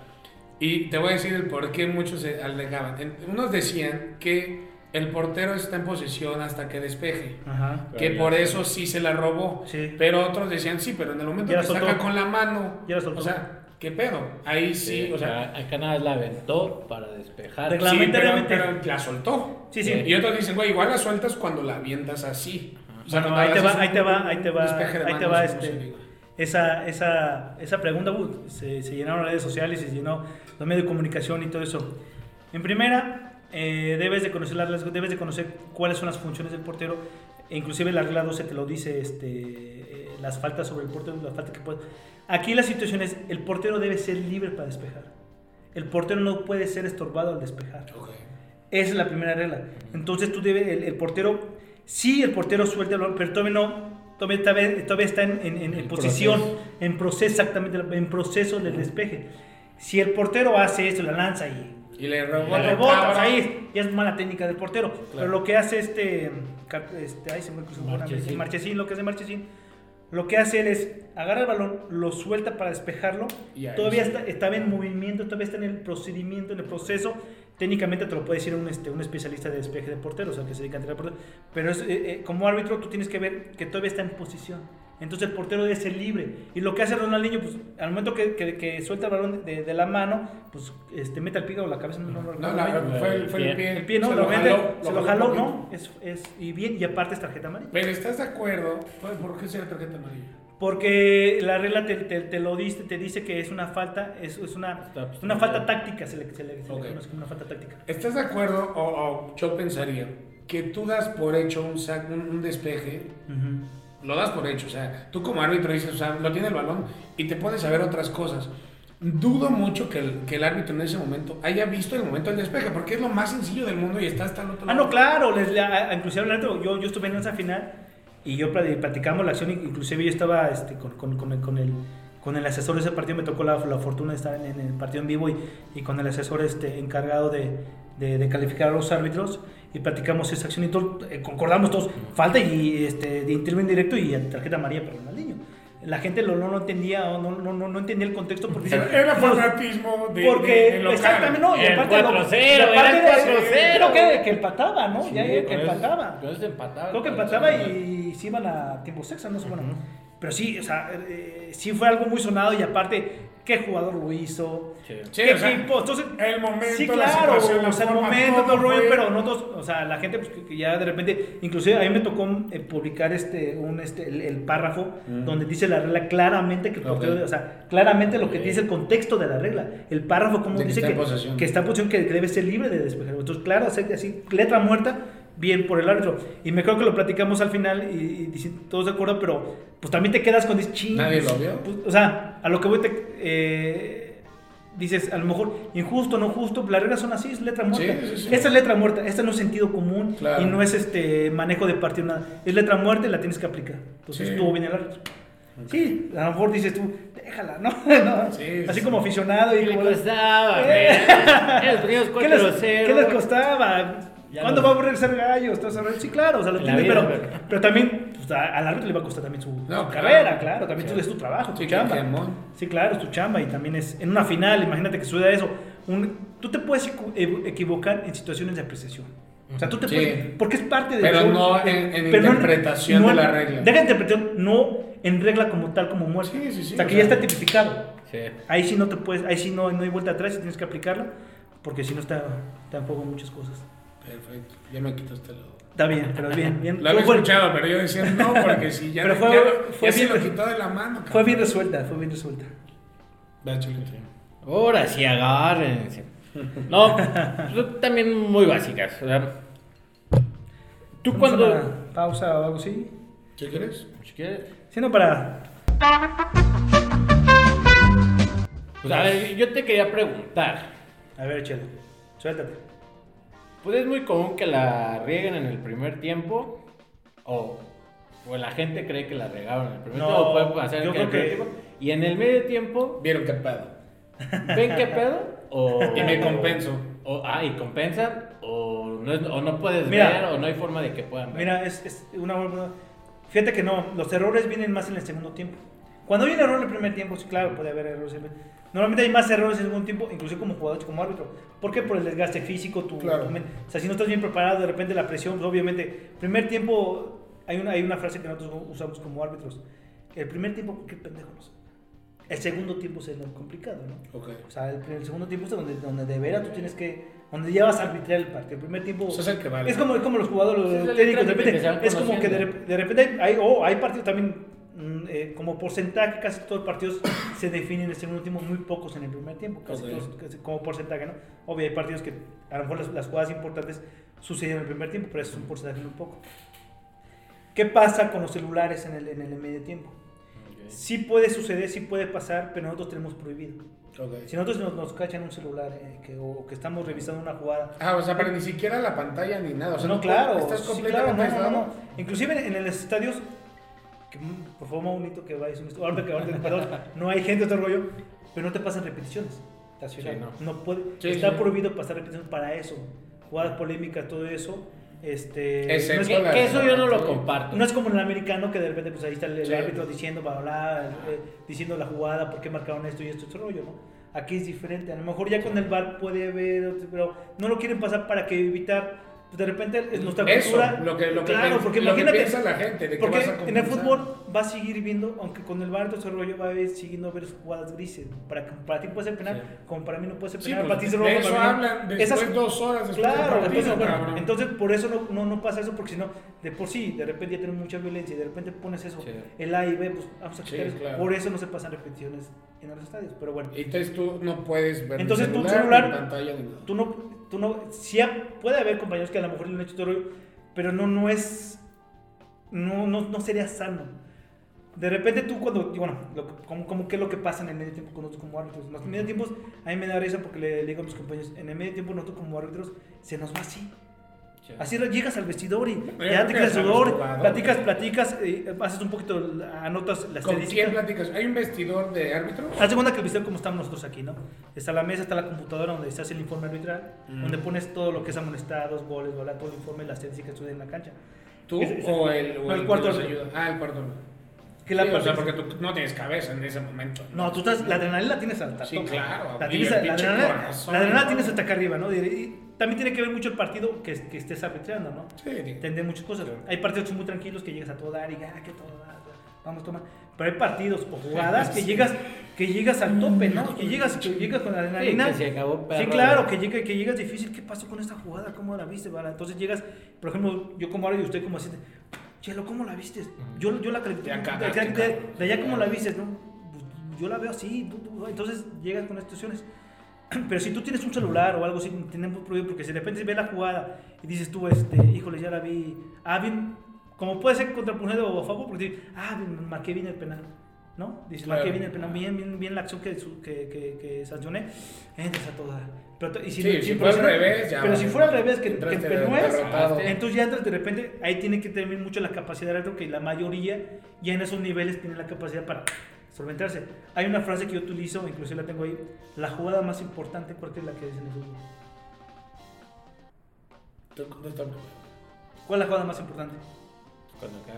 Y te voy a decir el por qué muchos se alegaban. En- Unos decían que el portero está en posesión hasta que despeje. Ajá. que por eso sí se la robó. Sí. Pero otros decían sí, pero en el momento que saca con la mano. Ya la soltó. O sea, ¿qué pedo? Ahí sí, o sea. acá, nada la aventó para despejar. Sí, pero, pero la soltó. Sí, sí. Y otros dicen, güey, igual la sueltas cuando la avientas así. O sea, Bueno, cuando ahí te va, ahí te va, ahí te va, ahí te va este, esa, esa, esa pregunta, uh, se, se llenaron las redes sociales y se llenó los medios de comunicación y todo eso. En primera, eh, debes de conocer las debes de conocer cuáles son las funciones del portero, e inclusive la regla 12 te lo dice, este, eh, las faltas sobre el portero, las faltas que puede. Aquí la situación es, el portero debe ser libre para despejar. El portero no puede ser estorbado al despejar. Ok. Esa es la primera regla. Entonces tú debes, el, el portero, sí el portero suelta el balón, pero todavía no, todavía, todavía, todavía está en, en- en El posición, proceso. en proceso, exactamente, en proceso del despeje. Si el portero hace esto, la lanza y Y le robó la la rebota, o sea, ahí es- ya es mala técnica del portero. Pero lo que hace este, este ay, se me cruzó Marchesín. Marchesín, lo que hace Marchesín, lo que hace él es agarra el balón, lo suelta para despejarlo, Y todavía sí. está, estaba en movimiento, todavía está en el procedimiento, en el proceso. Técnicamente te lo puede decir un, este, un especialista de despeje de porteros, o sea, que se dedica a entrenar porteros. Pero es, eh, eh, como árbitro tú tienes que ver que todavía está en posición. Entonces el portero debe ser libre. Y lo que hace Ronaldinho, pues al momento que, que- que suelta el balón de, de la mano, pues este, mete el pie o la cabeza, no, no, lo No, la- bien. fue, el, fue el pie. El pie, ¿no? Se lo, mete, jaló, se lo jaló, poquito. ¿no? Es, es, y bien, y aparte es tarjeta amarilla. Pero ¿estás de acuerdo? ¿Por por qué será tarjeta amarilla? Porque la regla te, te, te lo dice, te dice que es una falta, es, es una, una falta táctica, se le, se le, se le Ok. conoce como una falta táctica. ¿Estás de acuerdo? O, o yo pensaría que tú das por hecho un, sac- un, un despeje lo das por hecho. O sea, tú como árbitro dices, o sea, lo tiene el balón y te pones a ver otras cosas. Dudo mucho que el, que el árbitro en ese momento haya visto el momento del despeje, porque es lo más sencillo del mundo y está hasta el otro Ah, lado. no, claro, les, a- a- inclusive hablando, yo, yo estuve en esa final y yo plat- platicamos la acción, inclusive yo estaba este, con, con, con el, con, el, con el asesor de ese partido, me tocó la, la fortuna de estar en, en el partido en vivo y, y con el asesor este, encargado de, de, de calificar a los árbitros y platicamos esa acción y todo, eh, concordamos todos, falta y este, de intervenir directo y tarjeta amarilla para Ronaldinho. La gente lo, no lo entendía o no, no, no, no entendía el contexto porque Era "Pues, fanatismo de, porque de- de exactamente no y El aparte lo- 4-0, y aparte era el de- 4-0. creo que, que empataba no ya Sí, que con eso- empataba con eso empataba. creo que empataba y se iban a tiempo extra no sé bueno pero sí o sea eh, sí fue algo muy sonado y aparte qué jugador lo hizo Sí. Sí, qué sea, equipo entonces el momento, sí la claro la o sea el momento todo rollo pero nosotros o sea la gente pues, que, ya de repente inclusive a mí me tocó eh, publicar este un este el, el párrafo donde dice la regla claramente que el portero o sea claramente lo que dice el contexto de la regla. El párrafo como dice que, que está en posición que, debe ser libre de despejar. Entonces claro así letra muerta bien por el árbitro y me creo que lo platicamos al final y, y todos de acuerdo pero pues también te quedas con dices ching Nadie lo vio. pues, o sea a lo que voy te, eh, dices a lo mejor injusto no justo las reglas son así es letra muerta Sí, sí, sí. esta es letra muerta esta no es sentido común Claro. y no es este manejo de partido nada es letra muerta y la tienes que aplicar entonces Sí. estuvo bien el árbitro sí a lo mejor dices tú déjala no, No. Sí, así sí. como aficionado y ¿Qué le como costaba? Eh. ¿Qué les, 4-0. qué les costaba? ¿Cuándo lo- va a regresar Gallo? ¿Estás hablando? Sí, claro, o sea, lo entiende, pero, pero- pero también pues, a- al árbitro le va a costar también su, su No, carrera, claro. claro, también tú- es tu trabajo, tu Sí, chamba. Sí, claro, es tu chamba y también es en una final, imagínate que suceda eso. Un- tú te puedes equ- e- equivocar en situaciones de apreciación. O sea, tú te Sí. puedes, porque es parte del Pero show. no en- en Pero interpretación de la regla. Deja de interpretación, no en regla como tal, como muerte. Sí, sí, sí, o sea, o que sea- ya está tipificado. Sí. Ahí sí no te puedes, ahí sí no, no hay vuelta atrás y tienes que aplicarla, porque si no está, está en juego muchas cosas. Perfecto. Ya me quitaste lo. Está bien, pero bien, bien. Lo había Fue- escuchado, pero yo decía no, porque si ya, Pero ya fue- lo- fue ya se bien- lo quitó de la mano. cabrón. Fue bien resuelta, fue bien resuelta. Va, chulito. Ahora sí, agárrense. No, pues, también muy básicas. O sea, tú cuando. una Pausa o algo así. ¿Qué quieres? Si quieres. Si no, para. Pues a ver, yo te quería preguntar. A ver, chelo. Suéltate. Pues es muy común que la rieguen en el primer tiempo. O, o la gente cree que la regaron en el primer No, tiempo. O puede pasar yo que en el creo primer que- tiempo. Y en el medio tiempo, Vieron qué pedo. ¿ven qué pedo? O, Y me compenso. O, ah, y compensan. O no, es- o no puedes Mira. ver. O no hay forma de que puedan ver. Mira, es, es una buena. Fíjate que no, los errores vienen más en el segundo tiempo. Cuando hay un error en el primer tiempo, sí, claro, puede haber errores. En el- Normalmente hay más errores en el segundo tiempo, inclusive como jugador, como árbitro. ¿Por qué? Por el desgaste físico, tu, Claro. tu O sea, si no estás bien preparado, de repente la presión, pues, obviamente. Primer tiempo, hay una, hay una frase que nosotros usamos como árbitros. El primer tiempo, qué pendejos. El segundo tiempo es lo complicado, ¿no? Ok. O sea, el, el segundo tiempo es donde, donde de veras tú tienes que. donde ya vas a arbitrar el partido. El primer tiempo. O sea, es el que vale. Es como, es como los jugadores los el técnicos, de repente, es como que de, de repente hay, hay, oh, hay partidos también, eh, como porcentaje, casi todos los partidos se definen en el segundo tiempo, muy pocos en el primer tiempo, casi Ok. todos, casi como porcentaje, ¿no? Obvio, hay partidos que a lo mejor las, las jugadas importantes suceden en el primer tiempo, pero eso es un porcentaje muy poco. ¿Qué pasa con los celulares en el, en el medio tiempo? Ok. Sí puede suceder, sí puede pasar, pero nosotros tenemos prohibido. Ok. Si nosotros nos, nos cachan un celular eh, que, o que estamos revisando una jugada, Ah, o sea, pero ni siquiera la pantalla ni nada. O sea, no, claro, Estás sí, completamente claro, no, no, no, no. Inclusive en, en los estadios, que, por favor, bonito que vayas un estadio, ahorita que ahorita, perdón, no hay gente, otro rollo, pero no te pasan repeticiones. Sí, no. puede, Sí, está sí. prohibido pasar repeticiones para eso. Jugadas polémicas, todo eso. Este, no, es, Que, la- que eso yo no lo comparto. no es como en el americano que de repente pues ahí está el, árbitro diciendo, bla, bla, eh, diciendo la jugada, por qué marcaron esto y esto, este rollo, ¿no? Aquí es diferente. A lo mejor ya con el VAR puede haber, pero no lo quieren pasar para que evitar, de repente es nuestra Eso, cultura. lo que, lo claro, porque lo que imagínate, piensa la gente, de que porque vas a en el fútbol va a seguir viendo, aunque con el VAR todo ese rollo va a ir siguiendo a ver jugadas grises. Para, que- para ti puede ser penal, Sí. como para mí no puede ser Sí, penal. pues, para ti es de rojo, eso para no. hablan después Esas- dos horas después Claro, del partido, entonces, bueno, cabrón. entonces por eso no, no, no pasa eso, porque si no, de por sí, de repente ya tenemos mucha violencia y de repente pones eso, Sí. el A y B, pues vamos a Sí, quitar eso. claro. Por eso no se pasan repeticiones en los estadios, pero bueno. Y entonces tú no puedes ver Entonces, tu celular, pantalla nada. Tú no, tú no, sí puede haber compañeros que a lo mejor le han hecho todo pero no, no es, no, no, no sería sano. De repente tú cuando, bueno, lo como, es lo que pasa en el medio tiempo con nosotros como árbitros. En los medio tiempos a mí me da risa porque le, le digo a mis compañeros, en el medio tiempo nosotros como árbitros se nos va así. Sí. Así llegas al vestidor y Pero ya te quedas sudor, platicas, platicas, eh, haces un poquito, anotas la ¿Con quién estadística. platicas? ¿Hay un vestidor de árbitros? Haz de cuenta que el vestidor como estamos nosotros aquí, ¿no? Está la mesa, está la computadora donde se hace el informe arbitral, Mm. donde pones todo lo que es amonestados, goles, bola, todo el informe, las estadísticas que suceden en la cancha. ¿Tú o el, o el cuarto ayuda? Ah, el cuarto. Que la Sí, o sea, porque tú no tienes cabeza en ese momento. No, tú estás, la adrenalina la tienes hasta Sí, tope. claro, La, tienes, la, adrenalina, corazón, la tienes hasta acá arriba, ¿no? Y, y también tiene que ver mucho el partido que, que estés arbitrando, ¿no? Sí. Entender muchas cosas. Hay partidos que son muy tranquilos que llegas a todo dar y ah, que todo dar, vamos, toma. Pero hay partidos o jugadas que llegas, que llegas al tope, ¿no? Que llegas, que llegas con la adrenalina. que se acabó, Sí, claro, que, llega, que llegas difícil. ¿Qué pasó con esta jugada? ¿Cómo la viste? Vale? Entonces llegas, por ejemplo, yo como ahora y usted como así, Chelo, ¿cómo la viste? Yo, yo la califico. De, de- allá, ¿cómo la viste? No? Pues, yo la veo así. Entonces llegas con las situaciones. Pero si tú tienes un celular o algo así, tenemos prohibido, porque si de repente ve la jugada y dices tú, este, híjole, ya la vi. Ah, bien, como puede ser contrapunjado o a favor, porque ah, bien, marqué bien el penal. ¿No? Dices, Claro. marqué bien el penal, bien, bien, bien la acción que, que, que, que sancioné. Entras a toda. Pero, y si, Sí, si pero fue al revés, ya Pero si fuera al revés, que, que Entraste el no es, derrotado. entonces ya entras de repente, ahí tiene que tener mucho la capacidad de árbitro, que la mayoría ya en esos niveles tiene la capacidad para solventarse. Hay una frase que yo utilizo, inclusive la tengo ahí, la jugada más importante, ¿cuál es la que es en el fútbol? ¿Cuál es la jugada más importante? Cuando acá,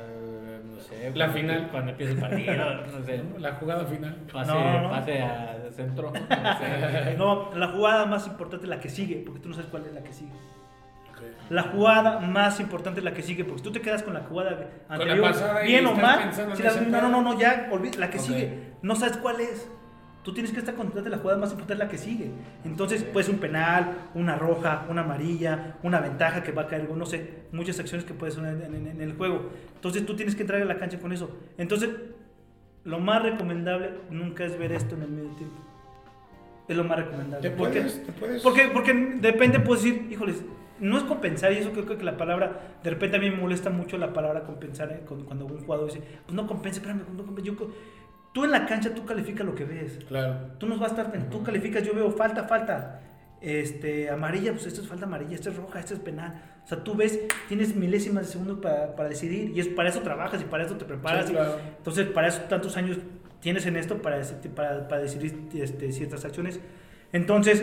no sé. La cuando- final. Cuando empieza el partido, no sé. La jugada final. Pase, No, no, no. pase a centro. No sé. No, la jugada más importante es la que sigue, porque tú no sabes cuál es la que sigue. La jugada más importante es la que sigue, porque si tú te quedas con la jugada anterior, y bien o mal, si la- no, no, no, no, ya, olvida, la que sigue, no sabes cuál es. Tú tienes que estar consciente de la jugada más importante, la que sigue. Entonces, puede ser un penal, una roja, una amarilla, una ventaja que va a caer, no sé, muchas acciones que puedes hacer en, en- en el juego. Entonces, tú tienes que entrar a la cancha con eso. Entonces, lo más recomendable nunca es ver esto en el medio tiempo. Es lo más recomendable. ¿Te ¿Por qué? puedes, te puedes... Porque, porque depende, puedes decir, híjoles, no es compensar, y eso creo que la palabra, de repente a mí me molesta mucho la palabra compensar, eh, cuando, cuando un jugador dice, pues no compense, espérame, no compense. Yo, tú en la cancha, tú calificas lo que ves. Claro. Tú no vas a estar, tú calificas, yo veo falta, falta. Este, amarilla, pues esto es falta amarilla, esto es roja, esto es penal. O sea, tú ves, tienes milésimas de segundo para, para decidir y es para eso trabajas y para eso te preparas. Sí, y- claro. entonces, para eso tantos años tienes en esto para, para, para decidir este, ciertas acciones. Entonces,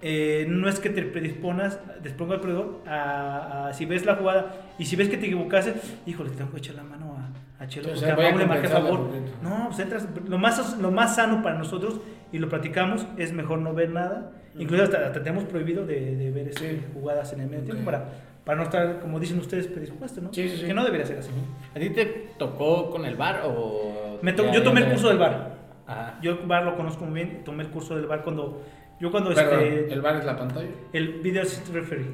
eh, no es que te predisponas, disponga el a, a- si ves la jugada y si ves que te equivocaste, híjole, te tengo que echar la mano a, Chelo, O porque sea, a le marqué favor. No, pues entras, lo más, lo más sano para nosotros, y lo platicamos, es mejor no ver nada. Incluso hasta, hasta tenemos prohibido de, de ver este, Sí. jugadas en el medio tiempo para, para no estar, como dicen ustedes, predispuesto, ¿no? Sí, sí, sí. Que no debería ser así. ¿A ti te tocó con el bar o.? Me to- ya- yo tomé el curso del bar. Ajá. Yo el bar lo conozco muy bien, tomé el curso del bar cuando yo cuando Perdón, este el bar es la pantalla. el video assistant referee,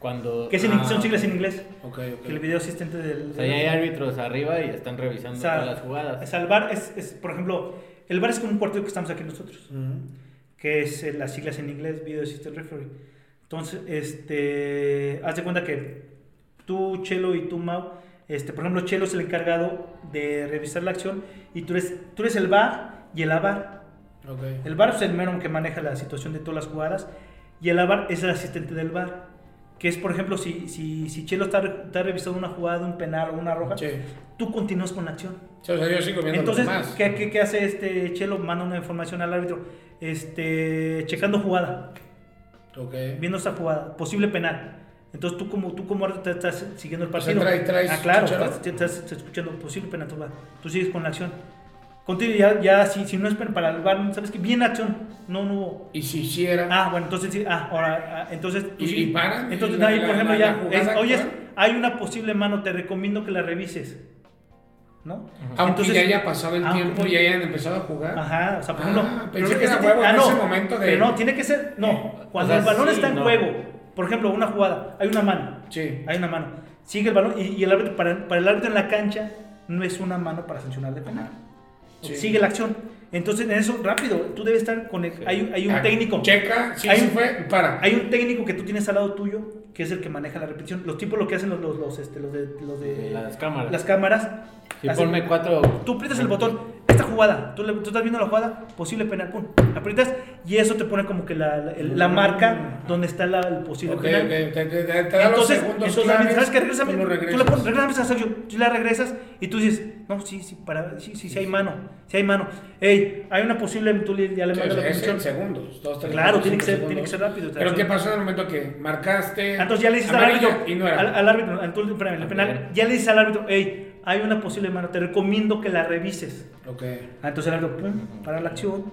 Cuando. en, Ah. son siglas en inglés, Ok, ok. que el video asistente del O sea, ya hay árbitros arriba y están revisando O sea, todas las jugadas. o sea, el bar es, es, por ejemplo, el bar es como un cuarto que estamos aquí nosotros, Ujú. que es eh, las siglas en inglés, video assistant referee. Entonces, este, haz de cuenta que tú, Chelo y tú, Mau, este, por ejemplo, Chelo es el encargado de revisar la acción y tú eres, tú eres el bar y el avar. Ok. El VAR es el mero que maneja la situación de todas las jugadas y el AVAR es el asistente del VAR. Que es, por ejemplo, si, si, si Chelo está, está revisando una jugada un penal o una roja, Sí. tú continúas con la acción. Sí, o sea, yo sigo viendo Entonces. ¿qué, qué, qué hace este Chelo? Manda una información al árbitro, este, checando jugada, Ok. viendo esa jugada, posible penal. Entonces tú como, tú como árbitro estás siguiendo el O sea, partido. traes- traes ah, claro, estás, escuchando posible penal, tú sigues con la acción. Contigo ya, ya si, si no es para el VAR, ¿sabes qué? Bien acción, no, no hubo. Y si hiciera. Ah, bueno, entonces sí, ah, ahora, ah, entonces tú Y- sí. y paran, Entonces, y la- ahí, por la- ejemplo, la- ya, es, oye, hay una posible mano, te recomiendo que la revises. ¿No? aunque Entonces- ya haya pasado el aunque- tiempo y hayan empezado a jugar. Ajá, o sea, por Ah, ejemplo. pensé pero que era huevo en no, ese momento de- Pero no, tiene que ser. No, cuando sea, el balón sí, está en no. juego, por ejemplo, una jugada, hay una mano. Sí. Hay una mano. Sigue el balón y, y el árbitro, para, para el árbitro en la cancha, no es una mano para sancionar de penal. Sí. Sigue la acción. Entonces, en eso, rápido, tú debes estar con. el- hay, hay un Ah, técnico. Checa, sí, Hay un- fue, para. Hay un técnico que tú tienes al lado tuyo, que es el que maneja la repetición. Los tipos lo que hacen los, los, los, este, los de, los de Las cámaras. las cámaras. Sí, hacen- ponme cuatro. Tú aprietas el botón. Esta jugada. Tú, le- tú estás viendo la jugada, posible penal, pum, aprietas y eso te pone como que la, la, la marca donde está la, el posible Ok, penal. ok, te, te- te- te da los Entonces, entonces claves, ¿sabes qué? Regrésame. tú Tú, le pones, regrésame esa Sergio. Tú la regresas y tú dices, no, sí, sí, para, sí, sí, sí hay mano. Sí hay mano. Ey, hay una posible, tú le- ya le mandas la posición. segundos. dos, tres, Claro, tiene que ser- tiene que ser rápido, Pero. ¿qué pasó en el momento que marcaste? Entonces ya le dices al árbitro, y no era. al, al árbitro, al- tú- espérame, el Ah, penal, ya le dices al árbitro, hey, hay una posible mano, te recomiendo que la revises. Ok. Ah, entonces el árbitro, pum, para la acción.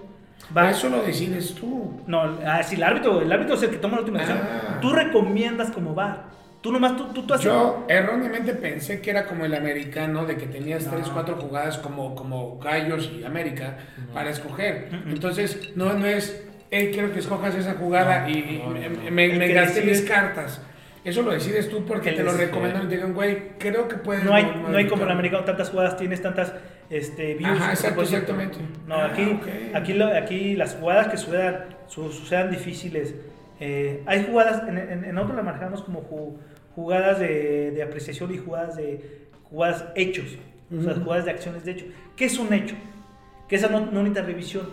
Va. Eso lo decides tú. No, ah, sí, el árbitro, el árbitro es el que toma la última decisión. Ah. Tú recomiendas cómo va. Tú nomás, tú, tú, tú haces. Yo erróneamente pensé que era como el americano, de que tenías tres, cuatro jugadas como, como Gallos y América para escoger. Entonces, no, no es, hey, quiero que escojas esa jugada y no, me, no, no. me- me que gasté mis cartas. Eso lo decides tú porque te lo que- recomiendan y te digan, güey, creo que puedes. No hay, no hay como en el modificar". americano tantas jugadas, tienes tantas este, views. Ajá, exacto, exactamente. No, Ah, aquí, ok. aquí, lo- aquí las jugadas que sucedan, su- sucedan difíciles. eh, hay jugadas, en, en, en otro la manejamos como ju- jugadas de, de apreciación y jugadas de jugadas hechos. O sea, jugadas de acciones de hecho. ¿Qué es un hecho? Que esa no, no necesita revisión.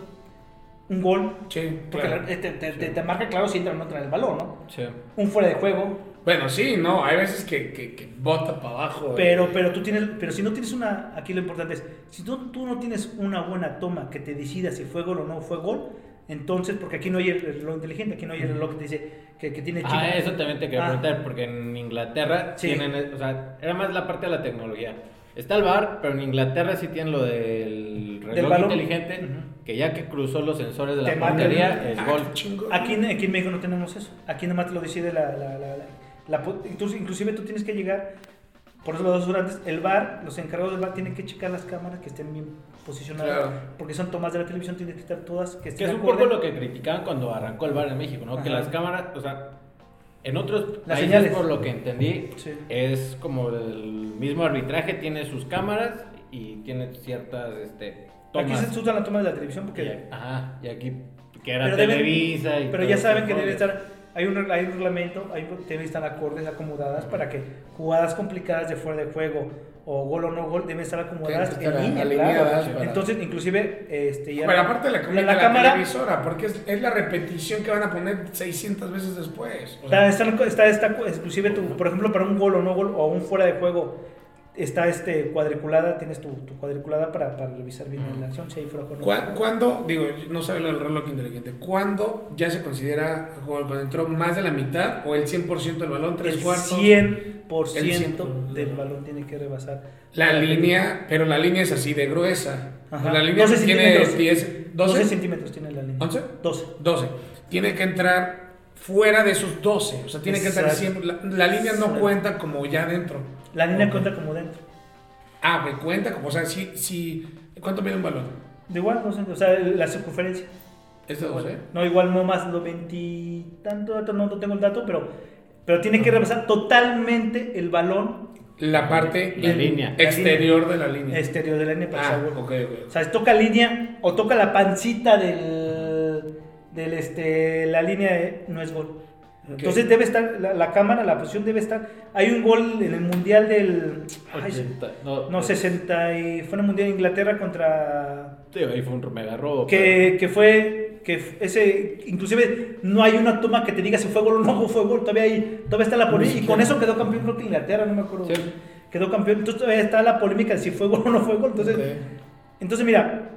Un gol, Sí, porque claro. la- te, te- marca claro si entra o no entra en el balón, ¿no? Sí. Un fuera de juego, Bueno, sí, no, hay veces que, que, que bota para abajo. Pero, eh. pero tú tienes, pero si no tienes una, aquí lo importante es, si tú, tú no tienes una buena toma que te decida si fue gol o no fue gol, entonces, porque aquí no hay el reloj inteligente, aquí no hay el reloj que te dice que, que tiene Ah, chip. eso también te quería Ah. preguntar, porque en Inglaterra Sí. tienen, o sea, era más la parte de la tecnología. Está el bar, pero en Inglaterra sí tienen lo del reloj inteligente, Ujú. Que ya que cruzó los sensores de la portería, el- es Ah, gol. Aquí, en- aquí en México no tenemos eso, aquí nomás te lo decide la... la, la, la- la po- entonces, inclusive tú tienes que llegar, por eso los dos antes, el bar, los encargados del bar tienen que checar las cámaras que estén bien posicionadas, Claro. porque son tomas de la televisión, tienen que estar todas, que Que es un poco lo que criticaban cuando arrancó el bar en México, ¿no? Que las cámaras, o sea, en otros Las países, señales. por lo que entendí, Sí. es como el mismo arbitraje tiene sus cámaras y tiene ciertas este, Aquí se usa la toma de la televisión porque... Y- ajá, y aquí que era Pero deben- Televisa y Pero ya saben que debe estar, hay un, hay un reglamento, hay, deben estar acordes, acomodadas para que jugadas complicadas de fuera de juego o gol o no gol deben estar acomodadas en línea, alineadas claro. para- Entonces, inclusive, este, ya Pero aparte conviene la, la, cámara televisora, porque es, es la repetición que van a poner 600 veces después. O está, sea, está, está, está- inclusive tu, por ejemplo, para un gol o no gol o un fuera de juego está este cuadriculada, tienes tu, tu cuadriculada para, para revisar bien la acción, si hay juego. ¿cuá- ¿Cuándo, digo, no sabe lo del reloj inteligente, cuándo ya se considera cuando entró más de la mitad o el 100% del balón, tres el cuartos? 100% El 100. del balón tiene que rebasar. La línea, pero la línea es así de gruesa. Ajá. La línea 12 tiene centímetros. 10, 12 12, centímetros tiene la línea. 11, 12. 12. Tiene que entrar fuera de esos 12. O sea, tiene que entrar Exacto. siempre. La, la línea no Exacto. cuenta como ya dentro. La línea cuenta como dentro. Ah, que cuenta como, o sea, si, si ¿cuánto mide un balón? De igual, no sé, o sea, la circunferencia. ¿Es de 12? No, igual no más los 20 tanto, no, no tengo el dato, pero, pero tiene que rebasar totalmente el balón La parte La línea. exterior de la línea. exterior de la línea para Ah, que sea gol. ok, ok. O sea, si toca línea o toca la pancita del, del este, la línea, eh, no es gol. Entonces debe estar, la, la cámara, la posición debe estar. Hay un gol en el mundial del. ay, 80, no, no, 60 y fue en el mundial de Inglaterra contra Sí, ahí fue un mega robo. que, que fue que ese inclusive no hay una toma que te diga si fue gol o no fue gol todavía hay, todavía está la polémica y con eso quedó campeón creo que Inglaterra no me acuerdo Sí. quedó campeón entonces todavía está la polémica de si fue gol o no fue gol entonces Ok. entonces mira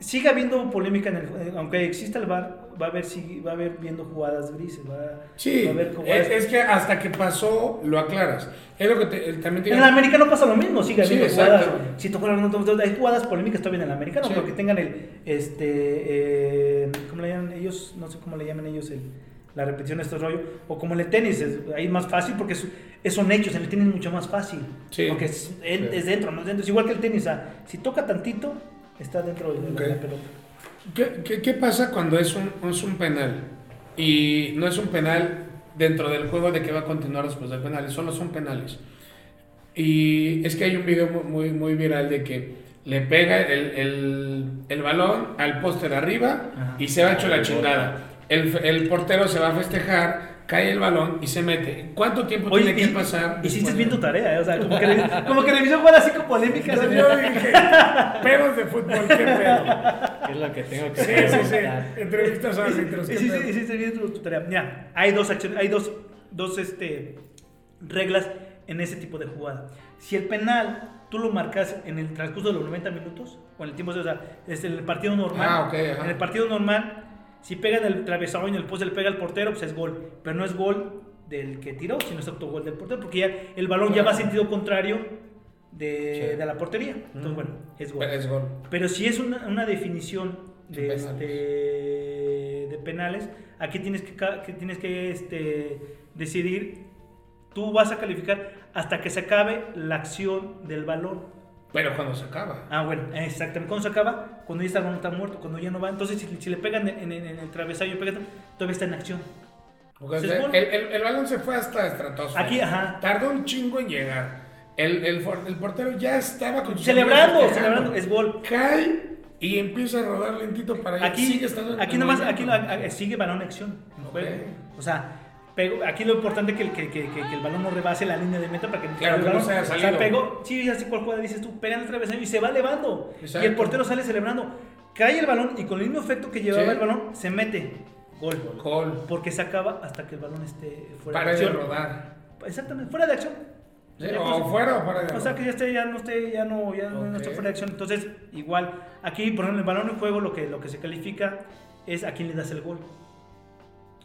sigue habiendo polémica en el eh, aunque exista el VAR va a haber sigue- va a haber viendo jugadas grises va, Sí, va a haber jugadas- es, es que hasta que pasó lo aclaras. Es lo que te- también te en el americano pasa lo mismo, sigue Sí, habiendo jugadas. Si tocó la- hay jugadas polémicas todavía en el americano, Sí. porque tengan el, este, eh, ¿cómo le llaman ellos? No sé cómo le llaman ellos el, la repetición de estos rollos. O como en el tenis, es, ahí es más fácil porque es, es- son hechos, en el tenis es mucho más fácil. Sí. Porque es, Sí. dentro, no es dentro. Es igual que el tenis, si toca tantito, está dentro de la- Ok. la pelota. ¿Qué, qué, qué pasa cuando es un, es un penal? Y no es un penal dentro del juego de que va a continuar después del penal, solo son penales. Y es que hay un video mu- muy, muy viral de que le pega el, el, el balón al poste de arriba Ajá. y se va hecho la chingada. El, el portero se va a festejar cae el balón y se mete. ¿Cuánto tiempo Oye, tiene y- que pasar? Hiciste bien tu tarea, ¿eh? o sea, como que, como que revisó fuera así con polémicas. Yo, yo dije, pedos de fútbol, qué pedo. Es lo que tengo que Sí, sí, sí. preguntar. Entrevistas a árbitros, Hiciste, pedo. hiciste bien tu, tu tarea. Mira, hay dos acciones, hay dos, dos este, reglas en ese tipo de jugada. Si el penal tú lo marcas en el transcurso de los 90 minutos, o en el tiempo, o sea, es en el partido normal. Ah, ok, ajá. En el partido normal, si pega en el travesaño y en el poste le pega al portero, pues es gol. Pero no es gol del que tiró, sino es autogol del portero, porque ya el balón ya va a sentido contrario de, Sí. de la portería. Entonces, bueno, es gol. Es gol. Pero si es una, una definición de, Penales. este, de penales, aquí tienes que, que tienes que este, decidir, tú vas a calificar hasta que se acabe la acción del balón. Pero cuando se acaba. Ah, bueno, exactamente. Cuando se acaba, cuando ya está balón está muerto, cuando ya no va. Entonces, si, si le pegan en, en- en el travesaño, pega- todavía está en acción. Porque ¿Es el, el- el balón se fue hasta estratosfera. Aquí, ajá. Tardó un chingo en llegar. El, el, portero ya estaba con Celebrando, celebrando, es gol. Cae y empieza a rodar lentito para allá. Aquí, Sigue estando aquí nomás, aquí sigue balón en acción. en Ok. juego. O sea, pegó- aquí lo importante es que, el- que, que, que- el balón no rebase la línea de meta para que Claro, el que no balón, se haya o sea, salido. pegó, sí, así cual jugada dices tú, pega en el travesaño y se va elevando. Exacto. Y el portero sale celebrando. Cae el balón y con el mismo efecto que llevaba Sí. el balón, se mete. Gol. Gol. Porque se acaba hasta que el balón esté fuera Para de de acción. rodar. Exactamente, fuera de acción. Sí, o pues, fuera o para de o sea que ya esté, ya no esté, ya no, ya no- Ok. fuera de acción. Entonces, igual, aquí, por ejemplo, el balón en juego, lo que, lo que se califica es a quién le das el gol.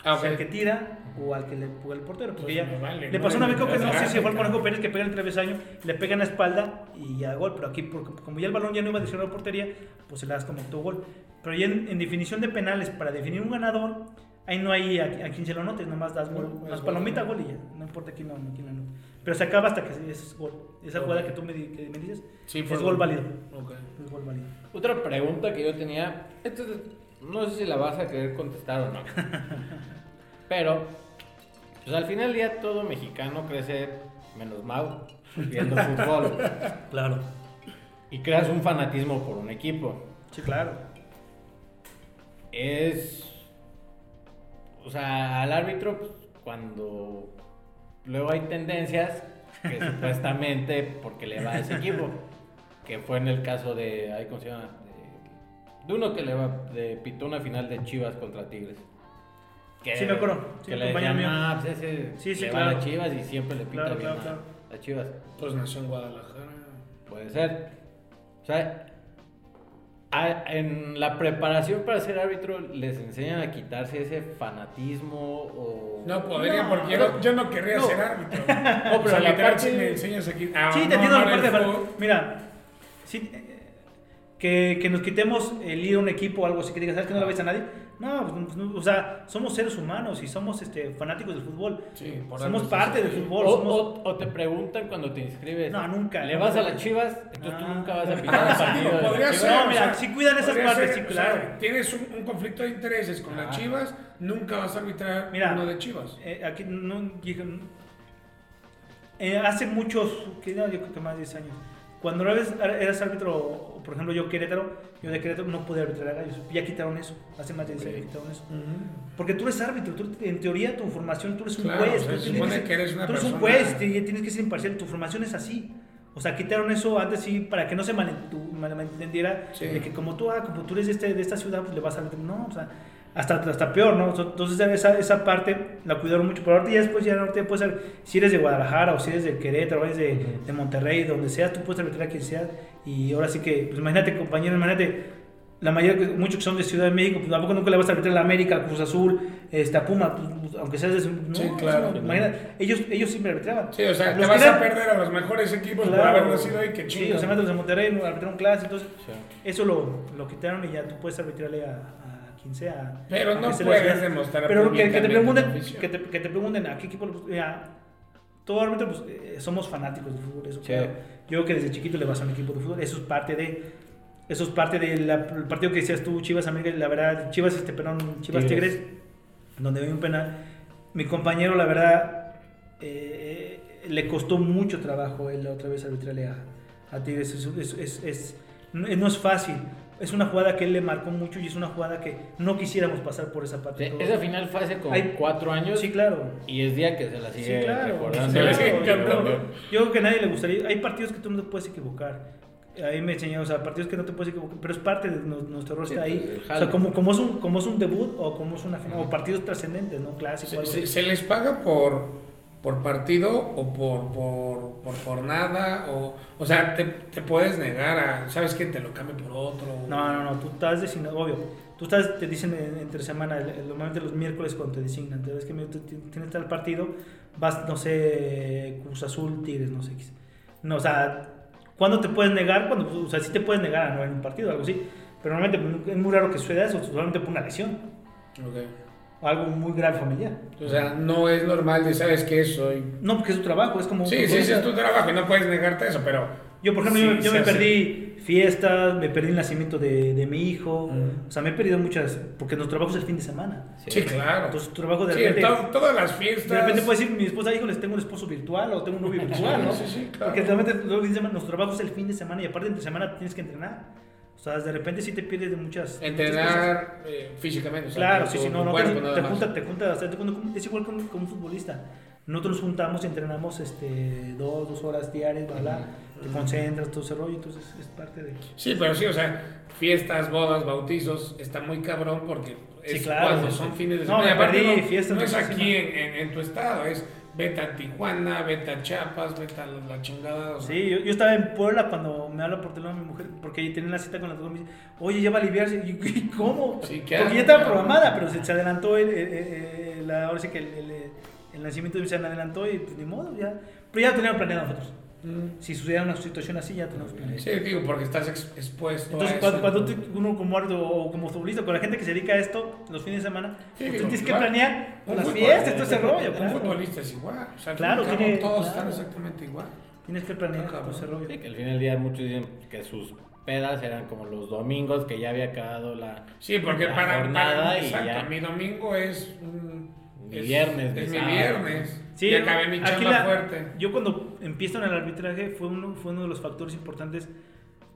Ah, Si al que tira o al que le pega el portero. Porque Pues ya vale, le no pasó me una vez, que no sé si fue el Conejo. Pérez que pega en el travesaño, le pega en la espalda y ya gol. Pero aquí, como ya el balón ya no iba a la portería, pues se le das como gol. Pero ya en, en definición de penales, para definir un ganador, ahí no hay a, a quien se lo anotes, nomás das gol. No, es Más gol. y ya. No importa quién lo, quién anote. Pero se acaba hasta que es gol. Esa Ok. jugada que tú me, que me dices Sí, es gol válido. Ok. Es gol válido. Otra pregunta que yo tenía, esto es- no sé si la vas a querer contestar o no. Pero, pues al final del día todo mexicano crece, menos Mau, viendo fútbol. Claro. Y creas un fanatismo por un equipo. Sí, claro. Es. O sea, al árbitro, pues, cuando. Luego hay tendencias que supuestamente porque le va a ese equipo. Que fue en el caso de. ay, ¿Cómo se llama? De, uno que le va. De, pitó una final de Chivas contra Tigres. Que, Sí, me acuerdo. Sí, que le decían, mío. ah, pues ese Sí, sí, le claro. va a las Chivas y siempre le pita Claro, bien claro, a- claro. a Chivas. Pues nació en Guadalajara. Puede ser. O sea, a- en la preparación para ser árbitro les enseñan a quitarse ese fanatismo o... No podría No, porque no. yo, yo no querría No. ser árbitro. No, pero o sea, la parte- me enseñas aquí. a Sí, te entiendo la parte de Mira, sí, que, que nos quitemos el ir a un equipo o algo así que digas, ¿sabes que no le ves a nadie? No, pues, no, o sea, somos seres humanos y somos este, fanáticos del fútbol. Sí, por somos parte sí. del fútbol. O, somos- o- o te preguntan cuando te inscribes. No, nunca, ¿Le no. vas a las chivas? Entonces tú Ah. nunca vas a pitar el partido Podría ser, No, o mira, sea, sí cuidan esas partes, ser, sí, o sea, claro. tienes un, un conflicto de intereses con las. Chivas, nunca vas a arbitrar Mira, uno de Chivas. Eh, aquí no, eh, hace muchos, que no, yo creo que más de 10 años, cuando eras, eras árbitro, por ejemplo yo Querétaro, yo de Querétaro no podía arbitrar a gallos, ya quitaron eso, hace más de 10 años quitaron eso. Porque tú eres árbitro, tú, en teoría tu formación, tú eres un Claro, juez. tú se supone que eres una Tú eres un juez, te- tienes que ser imparcial, tu formación es así. O sea, quitaron eso antes sí, para que no se malentendiera Sí. de que como tú, ah, como tú eres de, este, de esta ciudad, pues le vas a arbitrar. No, o sea, hasta, hasta peor, ¿no? Entonces esa, esa parte la cuidaron mucho, pero ahorita ya después ya no te puedes ser, si eres de Guadalajara o si eres de Querétaro o eres de, de Monterrey, donde seas, tú puedes arbitrar a quien sea. Y ahora sí que, pues imagínate compañero, imagínate, la mayoría, muchos que son de Ciudad de México, pues tampoco nunca le vas a arbitrar a la América, a Cruz Azul, este, a Puma, pues, pues, aunque seas de no, Sí, claro. no, imagínate, ellos, ellos siempre arbitraban. Sí, o sea, Los te vas que a eran- perder a los mejores equipos por Claro. haber nacido ahí, que Sí, chingo. los hermanos de Monterrey arbitraron clase, entonces Sí. eso lo, lo quitaron y ya tú puedes arbitrarle a, a quien sea. Pero aunque no puedes demostrar Pero que, que te pregunten, que te, que te pregunten a qué equipo, le- todo árbitro, pues eh, somos fanáticos del fútbol, eso Sí. claro. Yo creo que desde chiquito le vas a un equipo de fútbol, eso es parte de, eso es parte del partido que decías tú, Chivas América, la verdad, Chivas, este, perdón, Chivas Tigres. Tigres, donde hay un penal. Mi compañero, la verdad, eh, le costó mucho trabajo él otra vez arbitrarle a, a Tigres. Es, es, es- es- no, no es fácil, es una jugada que él le marcó mucho y es una jugada que no quisiéramos pasar por esa Sí, parte. todo. esa final fue hace como Hay- cuatro años Sí, claro. y es día que se la sigue Sí, claro. recordando. Le Claro, yo creo- que a nadie le gustaría. Hay partidos que tú no te puedes equivocar. Ahí me enseñó, o sea, partidos que no te puedes equivocar, pero es parte de nu- nuestro rol Sí, está ahí. O sea, como, como, es un, como es un debut o como es una final, o partidos trascendentes, ¿no? Clásicos. ¿Se, algo se- así. se les paga por, por partido o por, por, por jornada? O, o sea, te, te puedes negar a, ¿sabes qué? Te lo cambio por otro. No, no, no, tú estás designado, obvio. Tú estás, te dicen en- entre semana, normalmente los miércoles cuando te designan, te ves que tienes tal partido, vas, no sé, Cruz Azul, Tigres, no sé qué. No, o sea, ¿cuándo te puedes negar? Cuando, o sea, sí te puedes negar a no en un partido, algo así. Pero normalmente es muy raro que suceda eso, solamente por una lesión Ok. Algo muy grave familiar. O sea, no es normal de, ¿sabes qué? Soy... No, porque es tu trabajo, es como... Sí, sí, sí, es tu trabajo y no puedes negarte eso, pero... Yo, por ejemplo, Sí, yo, yo me hace. perdí fiestas, me perdí el nacimiento de, de mi hijo, Mm. o sea, me he perdido muchas, porque nuestro trabajo es el fin de semana. Sí, claro. Entonces, tu trabajo de Sí, repente... to- todas las fiestas... De repente puedes decir, mi esposa dijo, les tengo un esposo virtual o tengo un novio virtual, ¿no? Sí, sí, claro. Porque realmente los fines de semana- nuestro trabajo es el fin de semana y aparte entre semana tienes que entrenar. O sea, de repente sí te pierdes de muchas... Entrenar eh, físicamente. o sea, Claro, sí, sí, no, no, cuerpo te, te junta, te junta, te junta es igual como, como un futbolista. Nosotros nos juntamos y entrenamos este, dos, dos horas diarias, bla, bla, te concentras, todo ese rollo, entonces es parte de... Sí, pero sí, o sea, fiestas, bodas, bautizos, está muy cabrón porque es Sí, claro, cuando sí, son sí. fines de No, semana. me Y aparte perdí no, fiestas, No es no, aquí no. en, en- en tu estado, es vete a Tijuana, vete a Chiapas, vete a la, la chingada. o sea. Sí, yo, yo estaba en Puebla cuando me habla por teléfono mi mujer, porque ahí tenía una cita con la doctora, me dice, oye, ya va a aliviarse. Y yo, ¿y ¿cómo? Sí, ¿qué porque ya estaba programada, pero se, se adelantó el, el- el- la- ahora sí que el, el- el nacimiento se adelantó y pues ni modo, ya. Pero ya lo teníamos planeado nosotros. Mm. Si sucediera una situación así, ya tenemos planeado. Sí, digo, porque estás ex- expuesto Entonces, a cuando, eso. cuando tú- uno como árbitro o como futbolista, con la gente que se dedica a esto, los fines de semana, Sí, pues tú tienes que claro. planear Un las fiestas, todo ese rollo. Un claro. futbolista es igual. O sea, Claro, y tiene- todos claro. están exactamente igual. Tienes que planear todo ese rollo. Sí, que al final del día muchos dicen que sus pedas eran como los domingos, que ya había acabado la, Sí, porque la para, jornada para y exacto, ya. mi domingo es mm, Mi es- viernes, es mi mi sábado. viernes. Sí, y acabé mi aquí chamba la- fuerte. Yo cuando empiezo en el arbitraje fue uno, fue uno de los factores importantes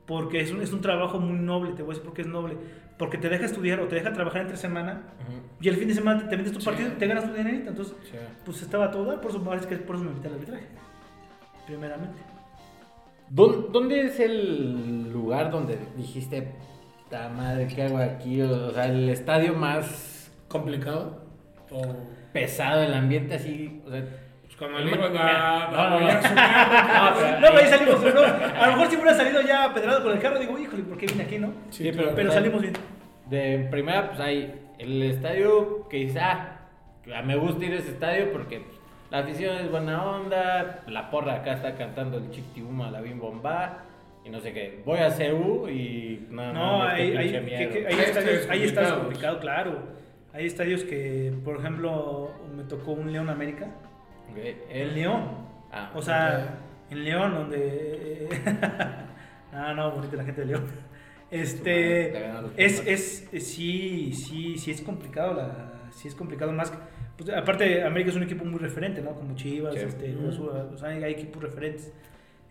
porque es un, es un trabajo muy noble, te voy a decir por qué es noble. Porque te deja estudiar o te deja trabajar entre semana y el fin de semana te, te metes tu Sí. partido y te ganas tu dinerito. Entonces, Sí. pues estaba todo por eso, parece que por eso me invité al arbitraje. Primeramente. ¿Dó- ¿Dónde es el lugar donde dijiste, ta madre, ¿qué hago aquí? O sea, el estadio más ¿Complicado? O... pesado, el ambiente así, o sea, Pues cuando le No, iban no, a, no, a no. apoyar su carro. pero- No, pero ahí salimos, pero no, a lo mejor si hubiera salido ya pedrado con el carro, digo, híjole, ¿por qué vine aquí, no? Sí, pero- Pero salimos bien. de primera, pues hay el estadio que dices, ah, me gusta ir a ese estadio porque pues, la afición es buena onda, la porra acá está cantando el Chictibuma, la Bim Bomba, y no sé qué. Voy a CU y no, No, hay, hay, pinche que- estadios, estadios hay estadios complicados. complicados, claro. Hay estadios que, por ejemplo, me tocó un León América. Ok, El León. Ah, O sea, en León, donde. no, no, bonita la gente de León. Te Este. Es, es, es- sí, sí, sí es complicado. La, sí es complicado más. Pues, aparte, América es un equipo muy referente, ¿no? Como Chivas, Sí. este, o sea, hay, hay equipos referentes.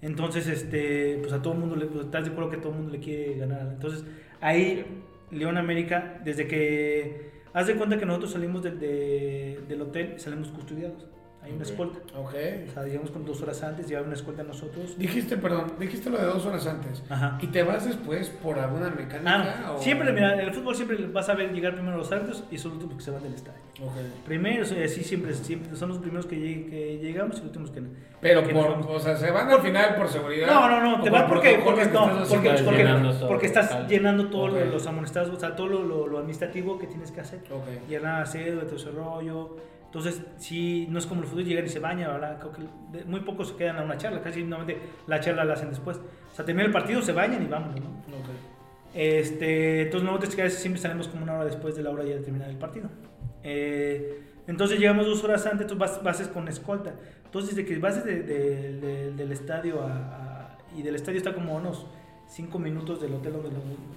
Entonces, este, pues a todo el mundo le, pues, estás de acuerdo que todo el mundo le quiere ganar. Entonces, ahí, León América, desde que, haz de cuenta que nosotros salimos del- de- del hotel, salimos custodiados. Hay una escolta. Ok. O sea, llegamos con dos horas antes, llevaba una escolta a nosotros. Dijiste, perdón, dijiste lo de dos horas antes. Ajá. ¿Y te vas después por alguna Ah, mecánica? no. o- Siempre, mira, en el fútbol siempre vas a ver llegar primero los árbitros y son los últimos que se van del estadio. Ok. Primero, o sea, así siempre, siempre son los primeros que, lleg- que llegamos y los últimos que Pero que por, o sea, se van al final por seguridad. No, no, no, te por vas porque, porque, que no, estás porque, porque, llenando todo, porque estás llenando todos Ok. los amonestados, o sea, todo lo, lo- lo administrativo que tienes que hacer. Ok. Llenar cédula, todo ese rollo. Entonces, sí, no es como el fútbol llegan y se baña, ¿verdad? Creo que muy pocos se quedan a una charla, casi normalmente la charla la hacen después. O sea, termina el partido, se bañan y vámonos, ¿no? Ok. Este, entonces nosotros casi siempre salimos como una hora después de la hora ya de terminar el partido. Eh, entonces llegamos dos horas antes, tú vas, vas con escolta. Entonces desde que vas de- de- de- del estadio a, a- y del estadio está como unos cinco minutos del hotel donde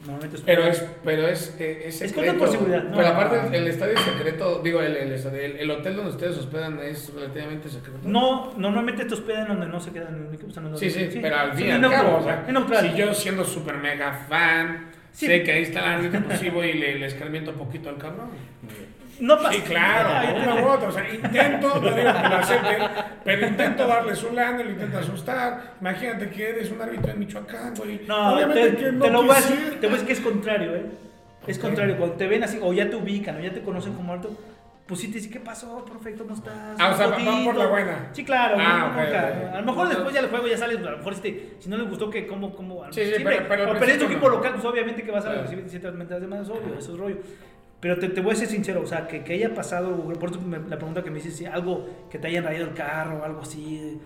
normalmente Pero es, pero es, eh, es Es secreto. por seguridad, no, pero no, aparte, no. el estadio es secreto, digo, el, el, el- el hotel donde ustedes hospedan es relativamente secreto. No, normalmente te hospedan donde no se quedan o sea, no- Sí, sí, sí, pero al sí, fin y es al cabo, o sea, es si yo siendo super mega fan, Sí. sé que ahí está el árbitro, pues sí y le, le escarmiento un poquito al cabrón. No pasa Sí, claro, una u otra. O sea, intento, no digo que lo acepten, pero intento darle su lana, lo intento asustar. Imagínate que eres un árbitro en Michoacán, güey. No, Obviamente te, que no te lo voy a decir, te voy a decir que es contrario, ¿eh? Es contrario, cuando te ven así, o ya te ubican, o ya te conocen como alto, pues sí te dicen, ¿qué pasó? Perfecto, ¿cómo estás? Ah, o sea, Un van por la fotito". buena. Sí, claro, Ah, no. A lo mejor después ya el juego ya sales, a lo mejor este, si no les gustó que cómo, cómo, Sí, sí, siempre, pero- pero al o perdés tu equipo no. local, pues obviamente que vas a recibir ciertas mentadas de más, obvio, eso es rollo. Pero te, te voy a ser sincero, o sea, que, que haya pasado, por eso me- la pregunta que me si algo que te hayan rayado el carro, algo así,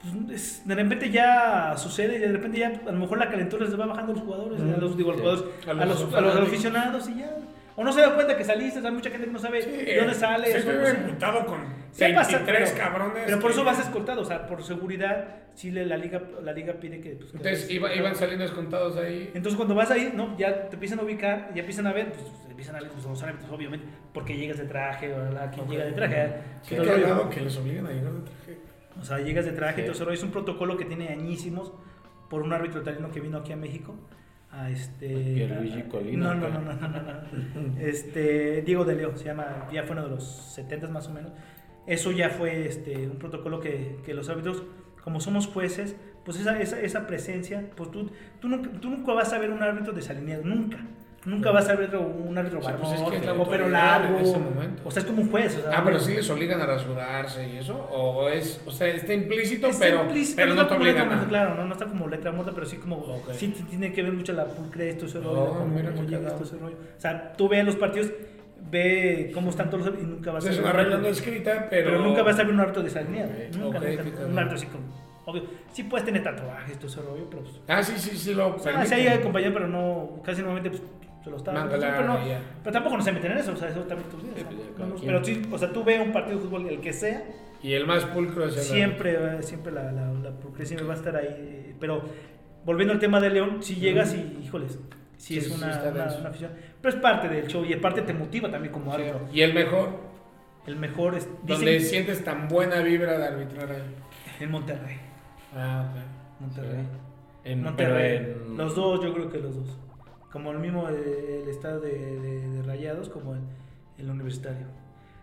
pues, es- de repente ya sucede y de repente ya a lo mejor la calentura les va bajando a los jugadores, a los, digo, a los Sí. jugadores, A a los los, a los aficionados y ya. O no se da cuenta que saliste, hay mucha gente que no sabe de dónde sales. Emputado con Sí pasa, 23 pero- cabrones. Pero por que- eso vas escoltado, o sea, por seguridad, le- la liga, la liga pide que... pues, que Entonces iba- iban saliendo descontados ahí. Entonces cuando vas ahí, no, ya te empiezan a ubicar, ya empiezan a ver, pues te empiezan a ver, pues los árbitros, obviamente, porque llegas de traje, o la quien llega de traje. Qué cagado que les obligan a llegar de traje. O sea, llegas de traje, Sí. rollo. Es un protocolo que tiene añísimos por un árbitro italiano que vino aquí a México. A este. Pierluigi a- Colina, No, no, no, no, no, no. Este, Diego de Leo, se llama, ya fue uno de los 70 más o menos. Eso ya fue este, un protocolo que, que los árbitros, como somos jueces, pues esa, esa, esa presencia, pues tú, tú, nunca, tú nunca vas a ver un árbitro desalineado, nunca. Nunca vas a ver un árbitro Sí, pues barbón, es que es la o pelo autoridad en largo. ese momento. O sea, es como un juez. o sea, Ah, pero sí les obligan a rasurarse y eso. O es, o sea, está implícito, Está pero, implícito, pero no está te como letra obligan muerta, a. Claro, no, no está como letra muerta, pero sí como. Ok. Sí tiene que ver mucho la pulcre, esto, ese Oh, rollo. cómo, mira cómo llega esto, ese rollo. O sea, tú ves los partidos, ve cómo están todos los y nunca vas a Es ver. una un regla no escrita, pero. pero, nunca vas a ver un árbitro desalineado. Ok, Nunca, ok, nunca. fíjate. Un árbitro así como. Obvio. Sí puedes tener tatuajes, todo ese rollo, pero. Pues, Ah, sí, sí, sí lo o sea, sí hay compañeros, pero no. Casi normalmente pues, se. Manga sí, pero, no- pero tampoco no se meten en eso, o sea, eso también tú Sí, pues. Pero sí, o sea, tú ves un partido de fútbol, el que sea, Y el más pulcro es el. Siempre, eh, siempre la, la, la pulcre siempre va a estar ahí. eh, Pero volviendo al tema de León, si llegas y, híjoles, si es una, afición. Pero es parte del show y aparte te motiva también como árbitro. Y el mejor, El mejor es. donde Dicen sientes tan buena vibra de arbitrar ahí. en Monterrey. Ah, ok. Monterrey. En, Monterrey. en- Los dos, yo creo que los dos. Como el mismo el estado de, de- de Rayados, como el, el universitario.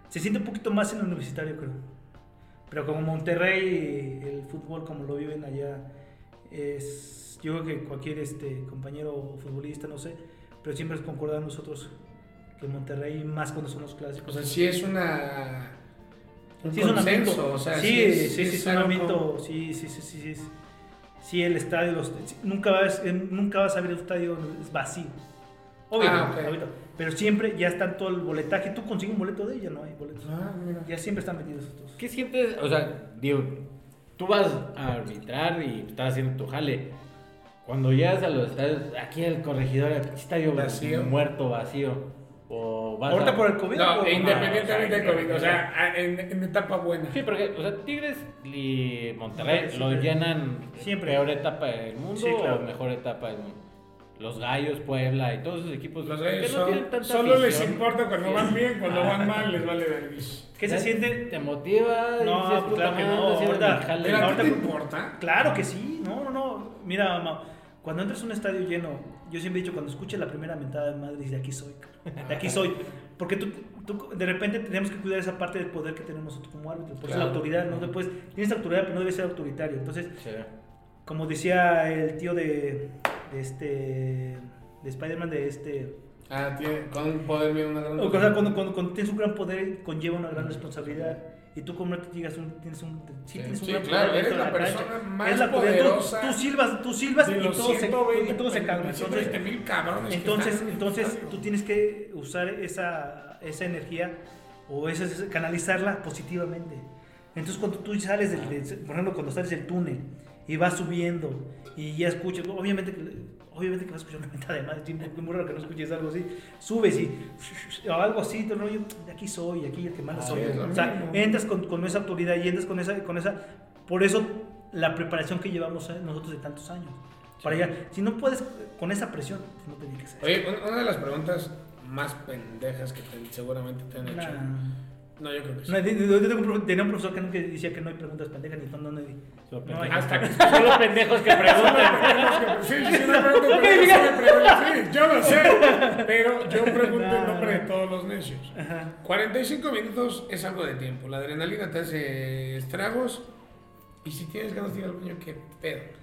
Se siente un poquito más en el universitario, creo. Pero como Monterrey, el fútbol como lo viven allá, es. Yo creo que cualquier este, compañero futbolista, no sé, pero siempre concordamos nosotros que Monterrey, más cuando son los O clásicos. sea, sí es una. Un Sí, es un consenso, ambiente. o sea, sí, sí, es- sí, sí, es es un ambiente. Sí, sí, sí, sí, sí, sí, el estadio, los, nunca, vas, eh, nunca vas a ver el estadio es vacío. Obvio, Ah, ahorita, pero siempre ya está todo el boletaje. Tú consigues un boleto de ella, no hay boletos. Ah, mira. Ya siempre están metidos estos. ¿Qué sientes? O sea, digo, tú vas a arbitrar y estás haciendo tu jale. Cuando llegas a los estadios, aquí el corregidor, el estadio Vacío. muerto, vacío. O vas Ahorita a- por el COVID. No, por- independientemente o sea, de COVID, o sea, a- en, en etapa buena. Sí, porque, o sea, Tigres y Monterrey Monterrey, lo llenan Siempre. peor etapa del mundo Sí, claro. o mejor etapa del mundo. Los Gallos, Puebla y todos esos equipos Los que gallos no son- tienen tanta solo les afición. importa cuando Sí. van bien, cuando Ah. van mal les vale vergüenza. ¿Qué se Ya siente? Te motiva. No, dices, pues claro que no, ahorita- ahorita- te importa. Claro que sí, no, no, no. Mira, ma, cuando entras a un estadio lleno, yo siempre he dicho, cuando escuches la primera mentada de madre, dices, de aquí soy, de aquí soy. Porque tú, tú, de repente tenemos que cuidar esa parte del poder que tenemos nosotros como árbitros. Por eso la Claro. autoridad, no después, tienes autoridad, pero no debes ser autoritario. Entonces, Sí. como decía el tío de, de este, de Spider-Man, de este... Ah, tiene, con un poder viene una gran. O sea, cuando, cuando, cuando tienes un gran poder, conlleva una gran responsabilidad. Y tú como te digas, un, tienes un, sí, Sí, tienes un sí, gran claro, eres la cancha. persona más Es la poder- tú- poderosa Tú, silbas, tú silbas y todo, se, 120, y todo se calma. Entonces, 120 mil cabrones. que entonces, entonces tú tienes que usar esa, esa energía o esa, canalizarla positivamente. Entonces cuando tú sales, del, del- por ejemplo, cuando sales del túnel y vas subiendo y ya escuchas, obviamente, obviamente que vas a escuchar una mentada de madre, sí, muy raro que no escuches algo así, subes y o algo así, te rollo, de aquí soy, aquí el que manda soy. sí, es o sea, entras con, con esa autoridad y entras con esa, con esa, por eso la preparación que llevamos eh, nosotros de tantos años. Para allá, si no puedes con esa presión, pues no te dediques a eso. Oye, una- una de las preguntas más pendejas que te- seguramente te han hecho. Nah. No, yo creo que sí. No, yo tengo un profe- tenía un profesor que nunca decía que no hay preguntas pendejas ni tonto, no, no, Solo no hay. pendejos. Hasta que Solo pendejos que preguntan. Sí, sí, me pregunto, sí, yo lo sé, pero yo pregunto en nombre de todos los necios. 45 minutos es algo de tiempo, la adrenalina te hace estragos y si tienes ganas de ir al baño, qué pedo.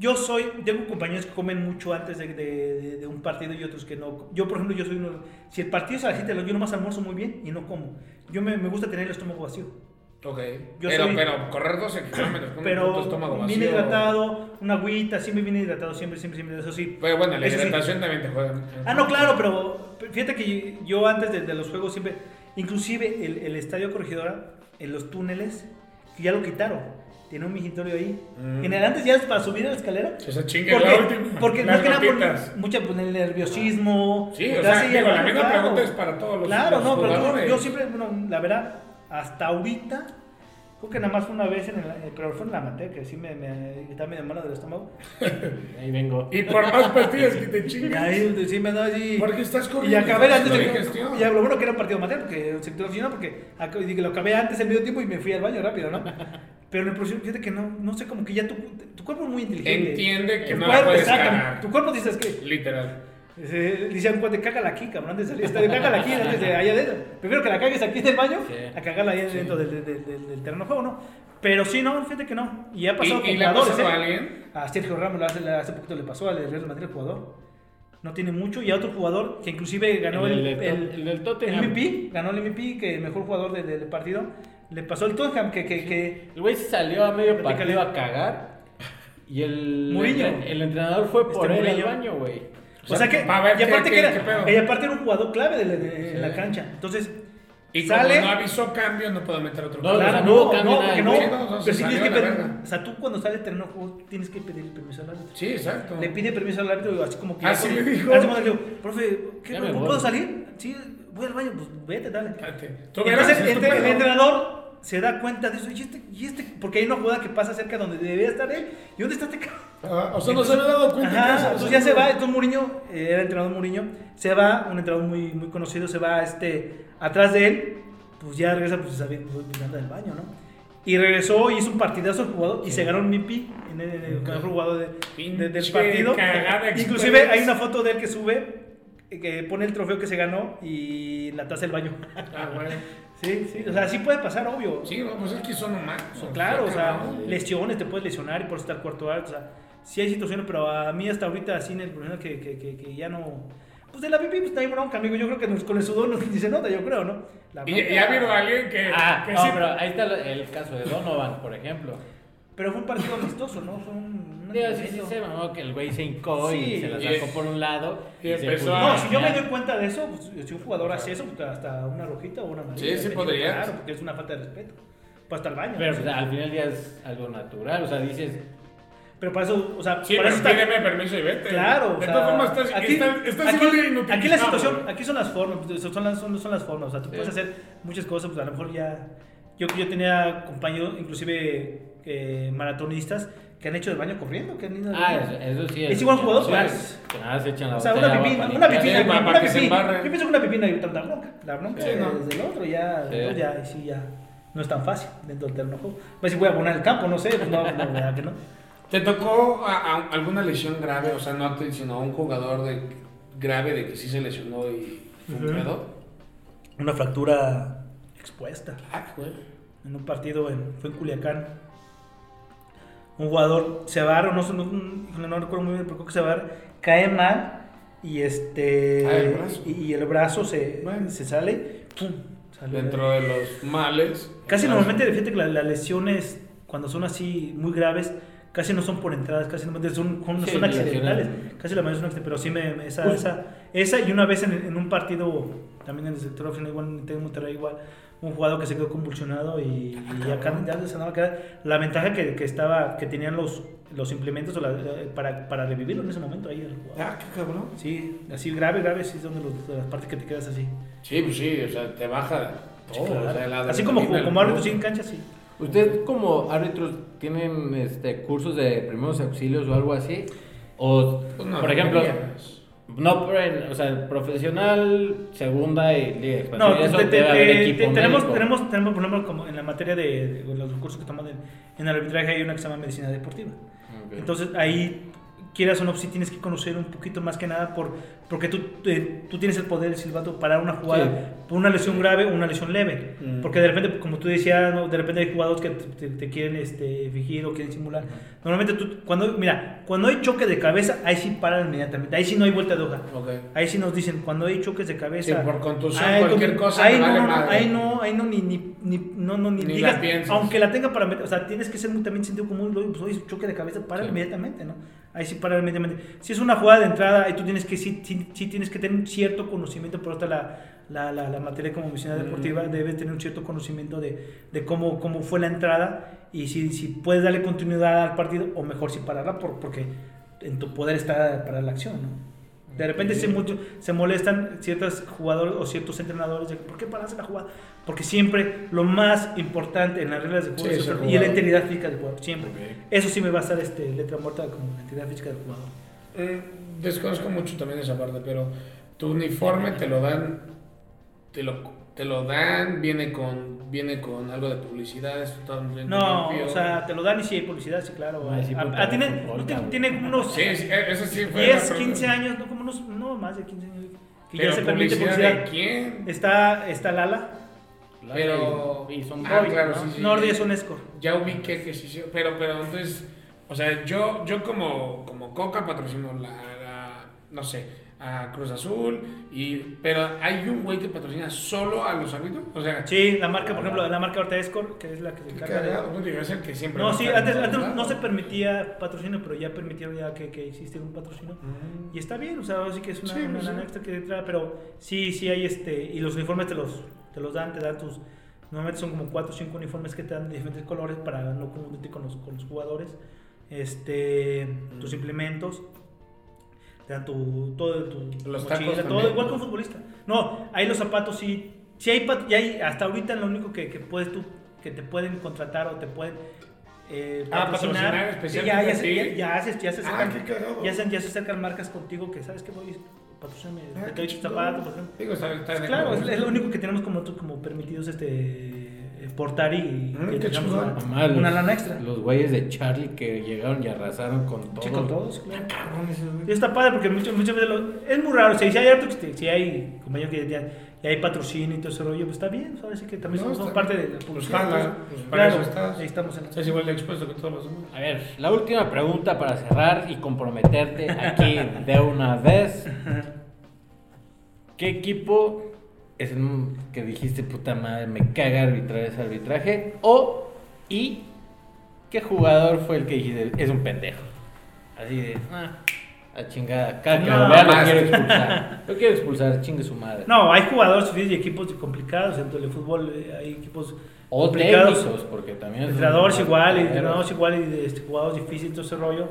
Yo soy, tengo compañeros que comen mucho antes de, de- de- de un partido y otros que no. Yo, por ejemplo, yo soy uno. Si el partido es a las 7 de la noche, yo nomás almuerzo muy bien y no como. Yo me, me gusta tener el estómago vacío. Ok, Yo pero, soy- pero correr 12 kilómetros con Pero estómago vacío. bien hidratado, una agüita, siempre bien hidratado, siempre, siempre, siempre, eso sí. Pero bueno, la Eso sí. hidratación también te juega. Ah, no, claro, pero fíjate que yo antes de, de los juegos siempre, inclusive el, el estadio Corregidora, en los túneles, que ya lo quitaron. Tiene un migitorio ahí. Mm. En el antes ya es para subir a la escalera. O sea, chingue Porque, la última. porque más que nada por mucha pues, el nerviosismo. Sí, o sea, digo, la misma claro. pregunta es para todos los, Claro, los no, pero yo- yo, siempre, bueno, la verdad, hasta ahorita, creo que nada más fue una vez, en el, eh, pero fue en la amateur, que sí me, me estaba medio malo del estómago. Ahí vengo. Y por más pastillas que te Y chingas. ahí sí me da así. Porque estás Y corriendo. acabé antes de. Y lo bueno que era un partido amateur, porque el sector final, porque lo acabé antes el medio tiempo y me fui al baño rápido, ¿no? Pero en el próximo, fíjate que no, no sé, como que ya tu, tu cuerpo es muy inteligente. Entiende que Tu no la cuerpo, puedes cagar. Tu cuerpo dices que. Literal. Eh, Dice un cuate, cágala aquí, cabrón, antes de salir. Está, cágala aquí, antes de allá adentro. Prefiero que la cagues aquí en el baño Sí. a cagarla ahí dentro del, del, del- del terreno de juego, ¿no? Pero sí, no, fíjate que no. Y ha pasado ¿Y, con y le ha jugadores, pasado a ¿eh? alguien? A Sergio Ramos hace, hace poquito le pasó al Real Madrid el jugador. No tiene mucho. Y a otro jugador que inclusive ganó El el, del el del Tottenham. el MVP, ganó el MVP, que el mejor jugador de- del partido. Le pasó el Tottenham, que, que, que El güey se salió a medio partido a cagar. Y el, Mourinho. el, el entrenador fue por Este él al baño, güey. o sea que, pa' ver y aparte qué- que era, qué y aparte era un jugador clave de la- de- en la Sí. cancha. Entonces, Y sale. como no avisó cambio, no puedo meter otro No, o Claro, no no, cambio, no, nada, porque no. Sí, no, no, pero sí tienes que a pedir-. O sea, tú cuando sale el terreno juego tienes que pedir permiso al árbitro. Sí, exacto. Le pide permiso al árbitro, así como que. Así como- le dijo. Así como le digo, profe, ¿qué, me ¿no voy. ¿puedo salir? Sí, voy al baño, pues vete, dale. Tú verás, Entonces el, entrenador se da cuenta de eso. ¿Y este, y este? Porque hay una jugada que pasa cerca donde debería estar él. ¿Y dónde está este cabrón? Ah, o sea, no se había dado cuenta. Ajá, entonces ya se va, entonces Mourinho, eh, era entrenador Mourinho, se va, un entrenador muy, muy conocido, se va este, atrás de él, pues ya regresa, pues sabe, pues, pues, anda del baño, ¿no? Y regresó, hizo un partidazo el jugador y se ganó el MVP en el, en el jugador de- de- del partido. cagada Inclusive hay una foto de él que sube, que pone el trofeo que se ganó y la taza del baño. Ah, bueno. Sí, sí, o sea, sí puede pasar, obvio. Sí, pues es que son humanos. Claro, o sea, lesiones, te puedes lesionar y por eso está el cuarto alto. O sea, sí hay situaciones, pero a mí hasta ahorita, así en el profesional, que, que, que, que ya no. Pues de la pipí, pues no hay bronca, amigo. Yo creo que nos- con el sudor no ni se nota, yo creo, ¿no? La Y ya vino alguien que, Ah, que no, sí. pero ahí está el caso de Donovan, por ejemplo. Pero fue un partido amistoso, ¿no? Fue un. un Digo, sí, sí, se mamó que el güey se hincó Sí, y se la sacó por un lado. y empezó a- No, si yo me doy cuenta de eso, pues, si un jugador hace eso, pues hasta una rojita o una amarilla. Sí, sí podrías. Claro, porque es una falta de respeto. Pues hasta el baño. Pero ¿no? pues, al final ya es algo natural. O sea, dices, Pero para eso, o sea, Sí, para eso está- pídeme permiso y vete. Claro, o De sea, todas formas, estás, aquí, estás, estás aquí- igual de inutilizado, aquí la situación, aquí son las formas, son las, son, son las formas, o sea, tú Sí. puedes hacer muchas cosas, pues a lo mejor ya, yo, yo tenía compañeros, inclusive eh, maratonistas, que han hecho el baño corriendo, que han ido ah, eso, eso sí. Es igual jugador, sí, pues. Que nada, se echan la O sea, una pipina, una pipina, una pipina. Yo pienso que una pipina y tanta bronca. La bronca Sí, es no. del otro, ya, Sí. otro ya, sí, ya no es tan fácil dentro del terreno juego. Pues si voy a poner el campo, no sé, pues no, la verdad que no. ¿Te tocó a- a- alguna lesión grave? O sea, no a ti, sino a un jugador de, grave de que sí se lesionó y fue un pedo. Una fractura expuesta. Ah, güey. en un partido en, fue en Culiacán. Un jugador se agarra, no, sé, no, no, recuerdo muy bien, pero creo que se agarra, cae mal y este Ah, el brazo. y, y el brazo se, Bueno. se sale, pum, sale. Dentro de los males. Casi normalmente, fíjate que la- las lesiones cuando son así muy graves, casi no son por entradas, casi no son, son, Sí, son accidentales, casi la mayoría son accidentales, pero sí me, esa, esa, esa y una vez en, en un partido también en el sector oficial, igual en Monterrey igual, un jugador que se quedó convulsionado y, y acá ya se andaba quedando. La ventaja que, que estaba, que tenían los, los implementos o la- eh, para, para revivirlo en ese momento ahí el jugador. Ah, qué cabrón. Sí, así grave, grave, sí son de, los- de las partes que te quedas así. Sí, pues sí, o sea, te baja todo. Claro. o sea, la así como, como árbitro sí en cancha, sí. ¿Ustedes como árbitros tienen este, cursos de primeros auxilios o algo así? O, Pues no, por ejemplo. No, o sea, profesional, segunda y liga de No. Eso te- tenemos, tenemos, tenemos, por ejemplo, como en la materia de, de los cursos que tomamos en, en el arbitraje, hay una que se llama medicina deportiva. Entonces ahí, quieras o no, sí tienes que conocer un poquito más que nada por, porque tú, eh, tú tienes el poder, silbato, parar una jugada Sí. por una lesión grave o una lesión leve. Mm. Porque de repente, como tú decías, ¿no? de repente hay jugadores que te, te- quieren este, fingir o quieren simular. Normalmente tú, cuando, mira, cuando hay choque de cabeza, ahí sí paran inmediatamente, ahí sí no hay vuelta de hoja. Ok. Ahí sí nos dicen, cuando hay choques de cabeza. Sí, por contusión, ahí cualquier como- cosa, Ahí no, vale no, ahí no, ahí no, ni, ni, ni, no, no, ni, Ni digas, la aunque la tenga para meter, o sea, tienes que ser muy, también sentido común, pues, oye, choque de cabeza, para Sí. inmediatamente, ¿no? Ahí sí para. Si es una jugada de entrada, ahí tú tienes que, sí, sí, sí tienes que tener un cierto conocimiento, por otra la, la, la, la materia como medicina Mm. deportiva, debes tener un cierto conocimiento de, de cómo, cómo fue la entrada y si, si puedes darle continuidad al partido o mejor si pararla, por, porque en tu poder está parar la acción, ¿no? De repente se, mucho, se molestan ciertos jugadores o ciertos entrenadores de ¿por qué paras la jugada? Porque siempre lo más importante en las reglas de juego Sí, es el y la integridad física del jugador, siempre. Eso sí me va a estar este, letra muerta como la integridad física del jugador. Mm, Desconozco mucho también esa parte, pero tu uniforme te lo dan, te lo, te lo dan, viene con, viene con algo de publicidad, es totalmente No, limpio. o sea, te lo dan y si hay publicidad, sí, claro. Ah, sí, Ah, puta, ah, tiene, fútbol, no, tiene, cabrón. tiene como unos Sí, sí, eh, eso sí fue 10, una 15 pregunta. años, no, como unos, no más de 15 años, que Pero ya se permite publicidad publicidad. de quién? Está, está Lala, La- Pero- Y son Ah, boys, claro, ¿no? sí, sí. Nordi es un escort. Ya ubiqué que sí, sí, pero, pero entonces, o sea, yo, yo como, como Coca patrocino la, la- no sé, a Cruz Azul, y, pero hay un güey que patrocina solo a los árbitros, o sea, Sí, la marca, por ejemplo, la marca ahorita Escort, que es la que se encarga de... es el que siempre No, sí, antes, antes no se permitía patrocinio, pero ya permitieron ya que, que existe un patrocinio. Mm. Y está bien, o sea, sí que es una, Sí, una pues, sí. extra que entra, pero sí, sí hay este, y los uniformes te los, te los dan, te dan tus, normalmente son como 4 o 5 uniformes que te dan de diferentes colores para no confundirte con los, con los jugadores, este, tus implementos, te dan tu, todo, tu Los mochila, tacos todo, también. igual que un futbolista. No, ahí los zapatos sí, sí hay, ya hay, hasta ahorita lo único que, que puedes tú, que te pueden contratar o te pueden... Eh, Ah, patrocinar especialmente ya, ti. ya, ya se, ya se Ah, acercan- ya se, ya se acercan marcas contigo que sabes que voy patrocíname, Ah, te doy zapatos, por ejemplo. Digo, está, está Pues claro, es, es lo único que tenemos como, como permitidos este portar y Mm, que tengamos una, los- una lana extra. Los güeyes de Charlie que llegaron y arrasaron con todo. Sí, con todos, claro. Y está padre porque muchas, muchas veces lo- es muy raro. O sea, si hay hartos que- si hay compañeros que ya, ya hay patrocinio y todo ese rollo, pues está bien. Ahora sí que también No, somos está parte de la Pues publicidad. pues para claro, estás. ahí estamos en la- Estás igual de expuesto que todos los demás. A ver, la última pregunta para cerrar y comprometerte aquí de una vez. ¿Qué equipo es el que dijiste, puta madre, me caga arbitrar ese arbitraje? O, y, ¿qué jugador fue el que dijiste, es un pendejo? Así de, ah, a chingada, que No, lo vea lo más. quiero expulsar. Lo quiero expulsar, chingue su madre. No, hay jugadores y equipos complicados. Dentro del fútbol eh, hay equipos o complicados. técnicos, porque también... Entrenadores igual, y entrenadores igual, y este, jugadores difíciles, todo ese rollo.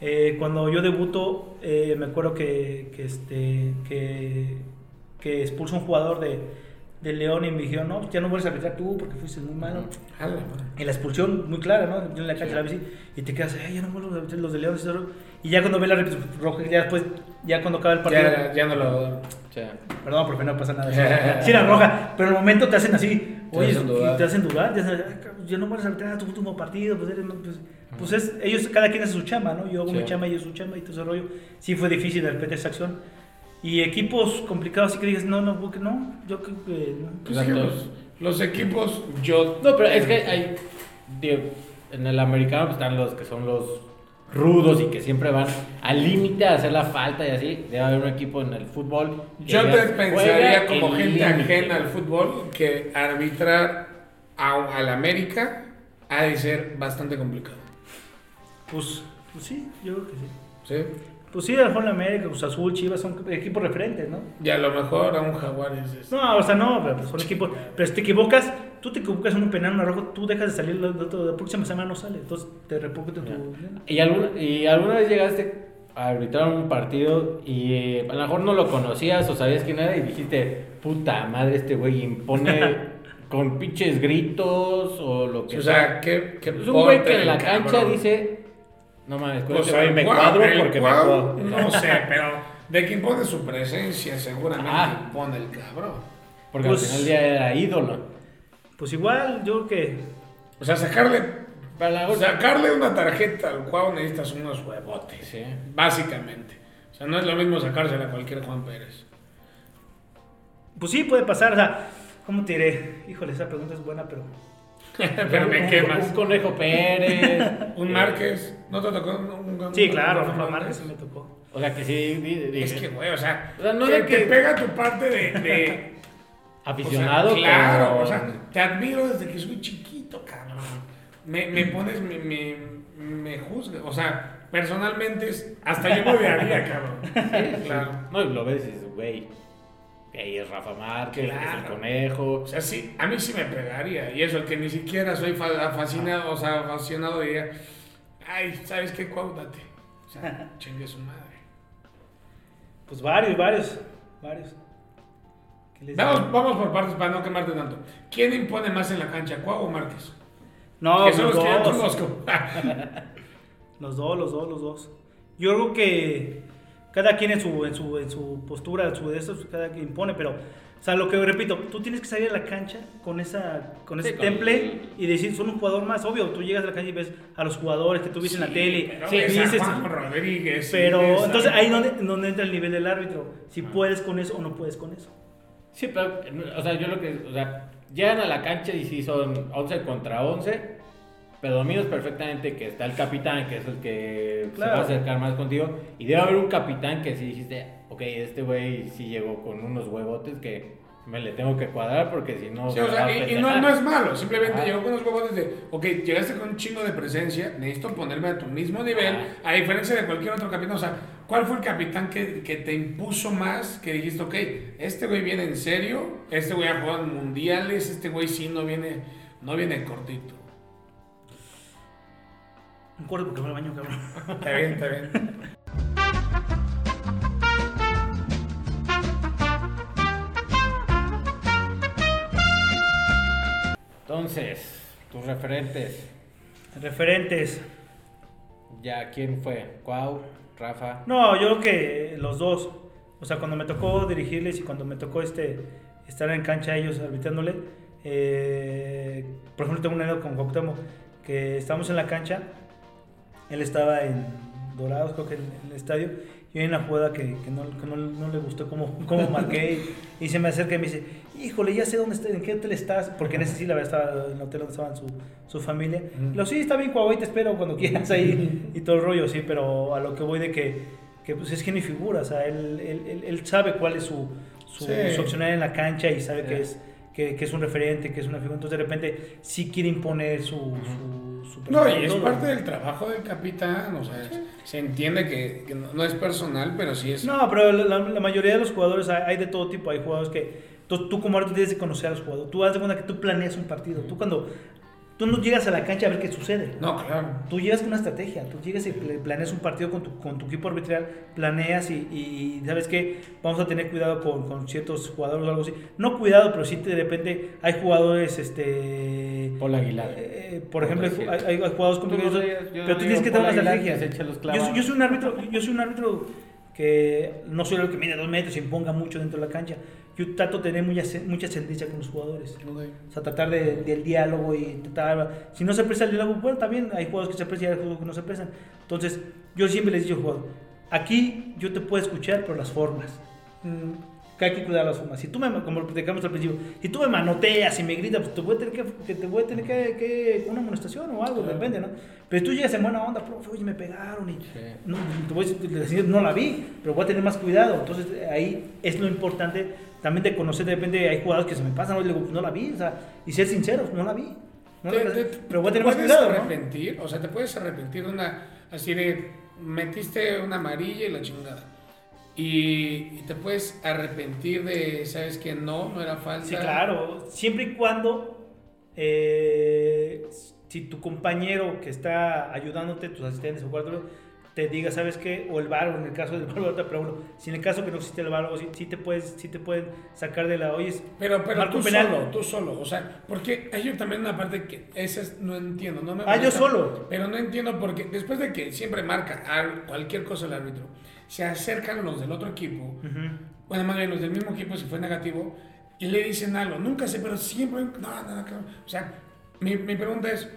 Eh, cuando yo debuto, eh, me acuerdo que, que, este, que, que expulsó un jugador de, de León y me dijeron, no, ya no vuelves a arbitrar tú porque fuiste muy malo. Jala. Y la expulsión muy clara, ¿no? Yo en la cancha Sí. la bici y te quedas, ay, ya no vuelvo a arbitrar los de León. ese rollo". Y ya cuando ve la roja, ya después, ya cuando acaba el partido, Ya, ya no lo. Sea, Perdón, profe, no pasa nada. Sí, era roja, pero en el momento te hacen así. Te Oye, hacen y dudar. te hacen dudar. Ya, sabes, "Ay, cabrón, ya no vas a arbitrar tu último partido. Pues, eres- pues, pues es, ellos, cada quien hace su chamba, ¿no? Yo hago Sí. mi chamba, ellos su chamba y todo ese rollo. Sí fue difícil de repente esa acción. Y equipos complicados, así que dices, no, no, porque no. Yo creo que. no. Pues Exacto. sí, los, los equipos, yo. No, pero es que hay. digo, en el americano pues, están los que son los rudos y que siempre van al límite a hacer la falta y así. Debe haber un equipo en el fútbol. Yo te pensaría "Juega como gente límite". ajena al fútbol que arbitrar a, al América ha de ser bastante complicado. Pues, pues sí, yo creo que sí. ¿Sí? Pues sí, a lo mejor la América, Cruz Azul, Chivas son equipos referentes, ¿no? Y a lo mejor a un Jaguares. es- No, o sea, no, pero pues son equipos. Pero si te equivocas, tú te equivocas en un penal, una roja, tú dejas de salir, la, la- la próxima semana no sale. Entonces te repercute en tu. ¿Y, alguna, ¿Y alguna vez llegaste a arbitrar un partido y eh, a lo mejor no lo conocías o sabías quién era y dijiste, puta madre, este güey impone con pinches gritos o lo que O sea, qué, qué Es un güey que en la cancha cabrón. dice, no mames, Pues este güey el me cuadro porque me cuadro. No sé, pero de que impone su presencia, seguramente Ah. impone el cabrón. Porque Pues- al final del día era ídolo. Pues igual, yo creo que. O sea, sacarle, Pero la sacarle una tarjeta al Cuau necesitas unos huevotes, Sí. básicamente. O sea, no es lo mismo sacársela a cualquier Juan Pérez. Pues sí, puede pasar. O sea, ¿cómo te diré? Híjole, esa pregunta es buena, pero. Pero me un, quemas. Un conejo Pérez. Un Márquez, ¿no te tocó un, un- Sí, un- claro, un- Márquez sí me tocó. O sea que sí. di- di- Es que, güey, o sea, O sea, no te, de te que- pega tu parte de... de- Aficionado. o sea, claro, pero- o sea, te admiro desde que soy chiquito, cabrón. Me, me pones, me, me, me juzgas, o sea, personalmente, es- hasta yo me odiaría, cabrón. Claro. No, y lo ves y dices, güey. Ahí es Rafa Márquez, es el Claro. conejo. O sea, sí, a mí sí me pegaría. Y eso, el que ni siquiera soy fa- fascinado, o sea, apasionado, diría, ay, ¿sabes qué? Cuáutate. O sea, chingue su madre. Pues varios, varios. Varios. Vamos, vamos por partes para no quemarte tanto. ¿Quién impone más en la cancha, Cuau o Márquez? No, que son los los que yo dos. conozco. Los dos, los dos, los dos. Yo creo que cada quien en su, en su, en su postura, en su de estos, cada quien impone, pero, o sea, lo que repito, tú tienes que salir a la cancha con esa, con Sí, ese con temple el- y decir, son un jugador más, obvio, tú llegas a la cancha y ves a los jugadores que tú viste en la tele, Pero sí, dices, Juan Rodríguez. pero entonces ahí donde, donde entra el nivel del árbitro, si puedes con eso o no puedes con eso. Sí, pero, o sea, yo lo que, o sea, llegan a la cancha y sí son 11 contra 11, pero dominas perfectamente que está el capitán, que es el que se Claro. va a acercar más contigo, y debe haber un capitán que sí dijiste, ok, este güey sí llegó con unos huevotes que me le tengo que cuadrar porque si no... Sí, o sea, y, y no, festejar". no es malo, simplemente Ah. llegó con los huevos de, ok, llegaste con un chingo de presencia, necesito ponerme a tu mismo nivel, Ah. a diferencia de cualquier otro capitán, o sea, ¿cuál fue el capitán que, que te impuso más, que dijiste, ok, este güey viene en serio, este güey ha jugado en mundiales, este güey sí no viene, no viene cortito? Un corte porque me al baño, cabrón. Está bien, está bien. Entonces, tus referentes, Referentes. ya, ¿quién fue? ¿Cuau? ¿Rafa? No, yo creo que los dos. O sea, cuando me tocó dirigirles y cuando me tocó este estar en cancha ellos arbitrándole, eh, por ejemplo, tengo un anécdota con Cuauhtémoc que estábamos en la cancha, él estaba en Dorados, creo que en, en el estadio, y hay una jugada que, que no, que no- no le gustó cómo, cómo marqué y, y se me acerca y me dice, híjole, ya sé dónde estás, en qué hotel estás, porque en ese sí, la verdad, estaba en el hotel donde estaban su, su familia. Ujú. Lo sí, está bien, Cuau, ahí te espero cuando quieras ahí y todo el rollo, sí, pero a lo que voy de que, que pues es genio y figura, o sea, él, él, él- él sabe cuál es su, su, Sí. su accionar en la cancha y sabe Sí. que es que, que es un referente, que es una figura, entonces de repente sí quiere imponer su, su, No, y es todo. parte del trabajo del capitán, o sea, se entiende que, que no, no es personal, pero sí es... No, pero la, mayoría de los jugadores hay, hay de todo tipo. Hay jugadores que tú, tú como árbitro tienes que conocer a los jugadores. Tú haz de cuenta que tú planeas un partido. Tú cuando tú no llegas a la cancha a ver qué sucede. No, claro. Tú llegas con una estrategia, tú llegas y pl- planeas un partido con tu, con tu equipo arbitral, planeas y, y sabes que vamos a tener cuidado con, con ciertos jugadores o algo así. No cuidado, pero sí te- de repente hay jugadores, este... Paul Aguilar. eh, por Por ejemplo, hay, hay- jugadores complicados, pero tú tienes que tener una estrategia. Yo, yo soy un árbitro, yo soy un árbitro que no soy el que mide dos metros y imponga mucho dentro de la cancha. Yo trato de tener mucha, mucha ascendencia con los jugadores. O sea, tratar de- del diálogo y tratar... Si no se presta el diálogo, bueno, también hay juegos que se prestan y hay juegos que no se prestan. Entonces, yo siempre les digo, jugador, aquí yo te puedo escuchar, pero las formas. mm, que hay que cuidar las formas. Si tú me, como lo platicamos al principio, si tú me manoteas y me gritas, pues te voy a tener que, te voy a tener que, que una amonestación o algo, de repente, ¿no? Pero tú llegas en buena onda, profe, oye, me pegaron y no, te voy a decir- te no la vi, pero voy a tener más cuidado. Entonces, ahí es lo importante también de conocer, de repente hay jugadores que se me pasan, le digo, no la vi, o sea, y ser sinceros, no la vi. No la Te- vi, te- pero voy a te tener más puedes cuidado, ¿no? arrepentir, o sea, te puedes arrepentir de una, así de, metiste una amarilla y la chingada. Y, te puedes arrepentir de, ¿sabes que No, no era falta. Sí, claro. Siempre y cuando eh, si tu compañero que está ayudándote, tus asistentes o cuatro, te diga, ¿sabes qué? O el VAR, o en el caso del ahorita, pero bueno, si en el caso que no existe el VAR, o si, si te puedes, si te pueden sacar de la, oye, Pero, pero marco tú penal. solo, tú solo. O sea, porque hay yo también una parte que esa es- no entiendo. No me Ah, yo molesta, solo. Pero no entiendo porque después de que siempre marca al- cualquier cosa el árbitro, se acercan los del otro equipo, Ujú. bueno, más bien los del mismo equipo si fue negativo, y le dicen algo. Nunca sé, pero siempre. No, no, no. O sea, mi, mi pregunta es: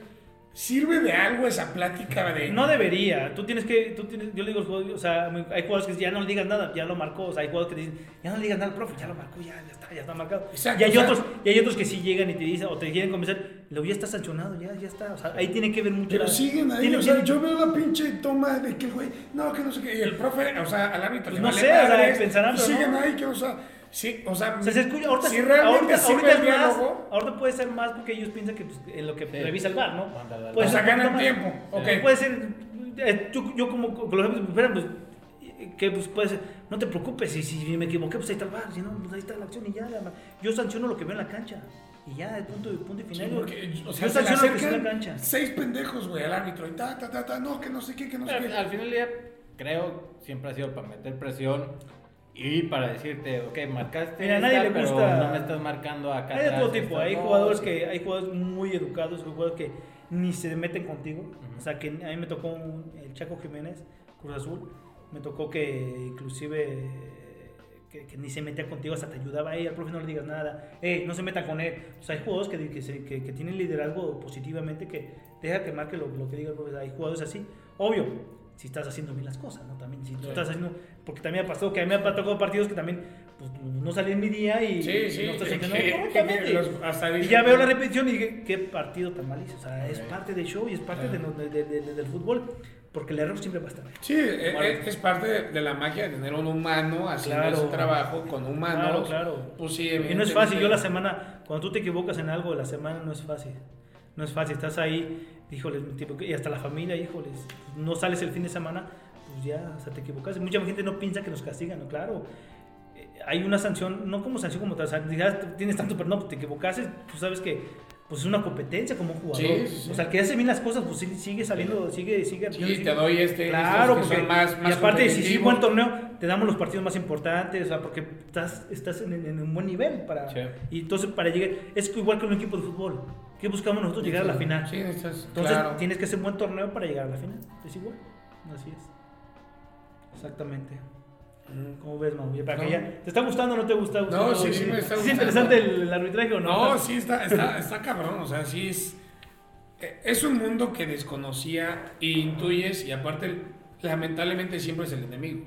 ¿sirve de algo esa plática de.? No debería. Tú tienes que. Tú tienes, yo le digo, al o sea, hay jugadores que ya no le digas nada, ya lo marcó. O sea, hay jugadores que dicen, ya no le digas nada, profe, ya lo marcó, ya, ya está, ya está marcado. Exacto, y, hay o sea- otros, y hay otros que sí llegan y te dicen, o te quieren convencer, lo ya está sancionado, ya, ya está. O sea, ahí tiene que ver mucho. Pero la- siguen ahí, o sea, yo veo la pinche toma de que el güey, no, que no sé qué, y el profe, o sea, al árbitro le No vale sé, o sea, pensarán, pero siguen no. ahí, que, o sea, sí, o sea, O sea, se escucha, ahorita, si realmente ahorita, ahorita es más, ahorita puede ser más porque ellos piensan que pues, en lo que Sí. revisa el bar, ¿no? Puede o sea, ganan más. tiempo, ok. Puede ser, eh, yo, yo como con los ejemplos, espera, pues, eh, que pues puede ser, no te preocupes, si, si me equivoqué, pues ahí está el bar, si no, pues ahí está la acción y ya, la- yo sanciono lo que veo en la cancha, y ya, el punto, punto y Sí, final. porque, o sea, yo se sanciono lo que está en la cancha. seis pendejos, güey, al árbitro, y ta, ta, ta, ta, no, que no sé qué, que no sé qué. al final del día, creo, siempre ha sido para meter presión y para decirte, ok, marcaste Mira, a esta, nadie le pero gusta- no me estás marcando acá Hay de todo tipo, hay no". jugadores que hay jugadores muy educados, jugadores que ni se meten contigo. O sea, que a mí me tocó un- el Chaco Jiménez, Cruz Azul, me tocó que inclusive que, que ni se metía contigo, hasta te ayudaba, hey, al profe no le digas nada, hey, no se metan con él. O sea, hay jugadores que, que, se- que- tienen liderazgo positivamente, que deja que marque lo, lo que diga el profe. Hay jugadores así, obvio, si estás haciendo bien las cosas, ¿no? También, si no estás haciendo, porque también ha pasado que a mí me ha tocado partidos que también pues, no salí en mi día y, Sí, y no estás entendiendo correctamente. Y ya veo la repetición y dije, qué partido tan mal hizo. O sea, es parte del show y es parte Ah. de de- de- de- del fútbol, porque el error siempre va a estar ahí. Sí, es, Vale. es parte de, de la magia de tener un humano haciendo Claro. ese trabajo con humanos. Claro, claro. Pues sí, Y no es fácil, yo la semana, cuando tú te equivocas en algo, la semana no es fácil. No es fácil, estás ahí, híjole, tipo, y hasta la familia, híjoles, no sales el fin de semana, pues ya, te equivocas. Mucha gente no piensa que nos castigan, ¿no? Claro. eh, Hay una sanción, no como sanción como tal, o sea, digas, tienes tanto, pero no, te equivocaste, tú sabes que pues es una competencia como un jugador. Sí, sí. O sea, que hace bien las cosas, pues sigue saliendo, sigue, sigue. Sí, sigue- te doy este. Claro, porque más, más y aparte si sí buen torneo, te damos los partidos más importantes, o sea, porque estás, estás en, en un buen nivel para y entonces para llegar es igual que un equipo de fútbol. ¿Qué buscamos nosotros? Llegar a la final. Sí, Entonces claro. tienes que hacer un buen torneo para llegar a la final. Es igual. Así es. Exactamente. ¿Cómo ves, Mau? Para que No. ya- ¿Te está gustando o no te gusta? No, sí, sí me está ¿Es gustando. interesante el, el arbitraje o no? No, sí, está, está, está cabrón. O sea, sí es. eh, Es un mundo que desconocía e intuyes, y aparte, lamentablemente, siempre es el enemigo.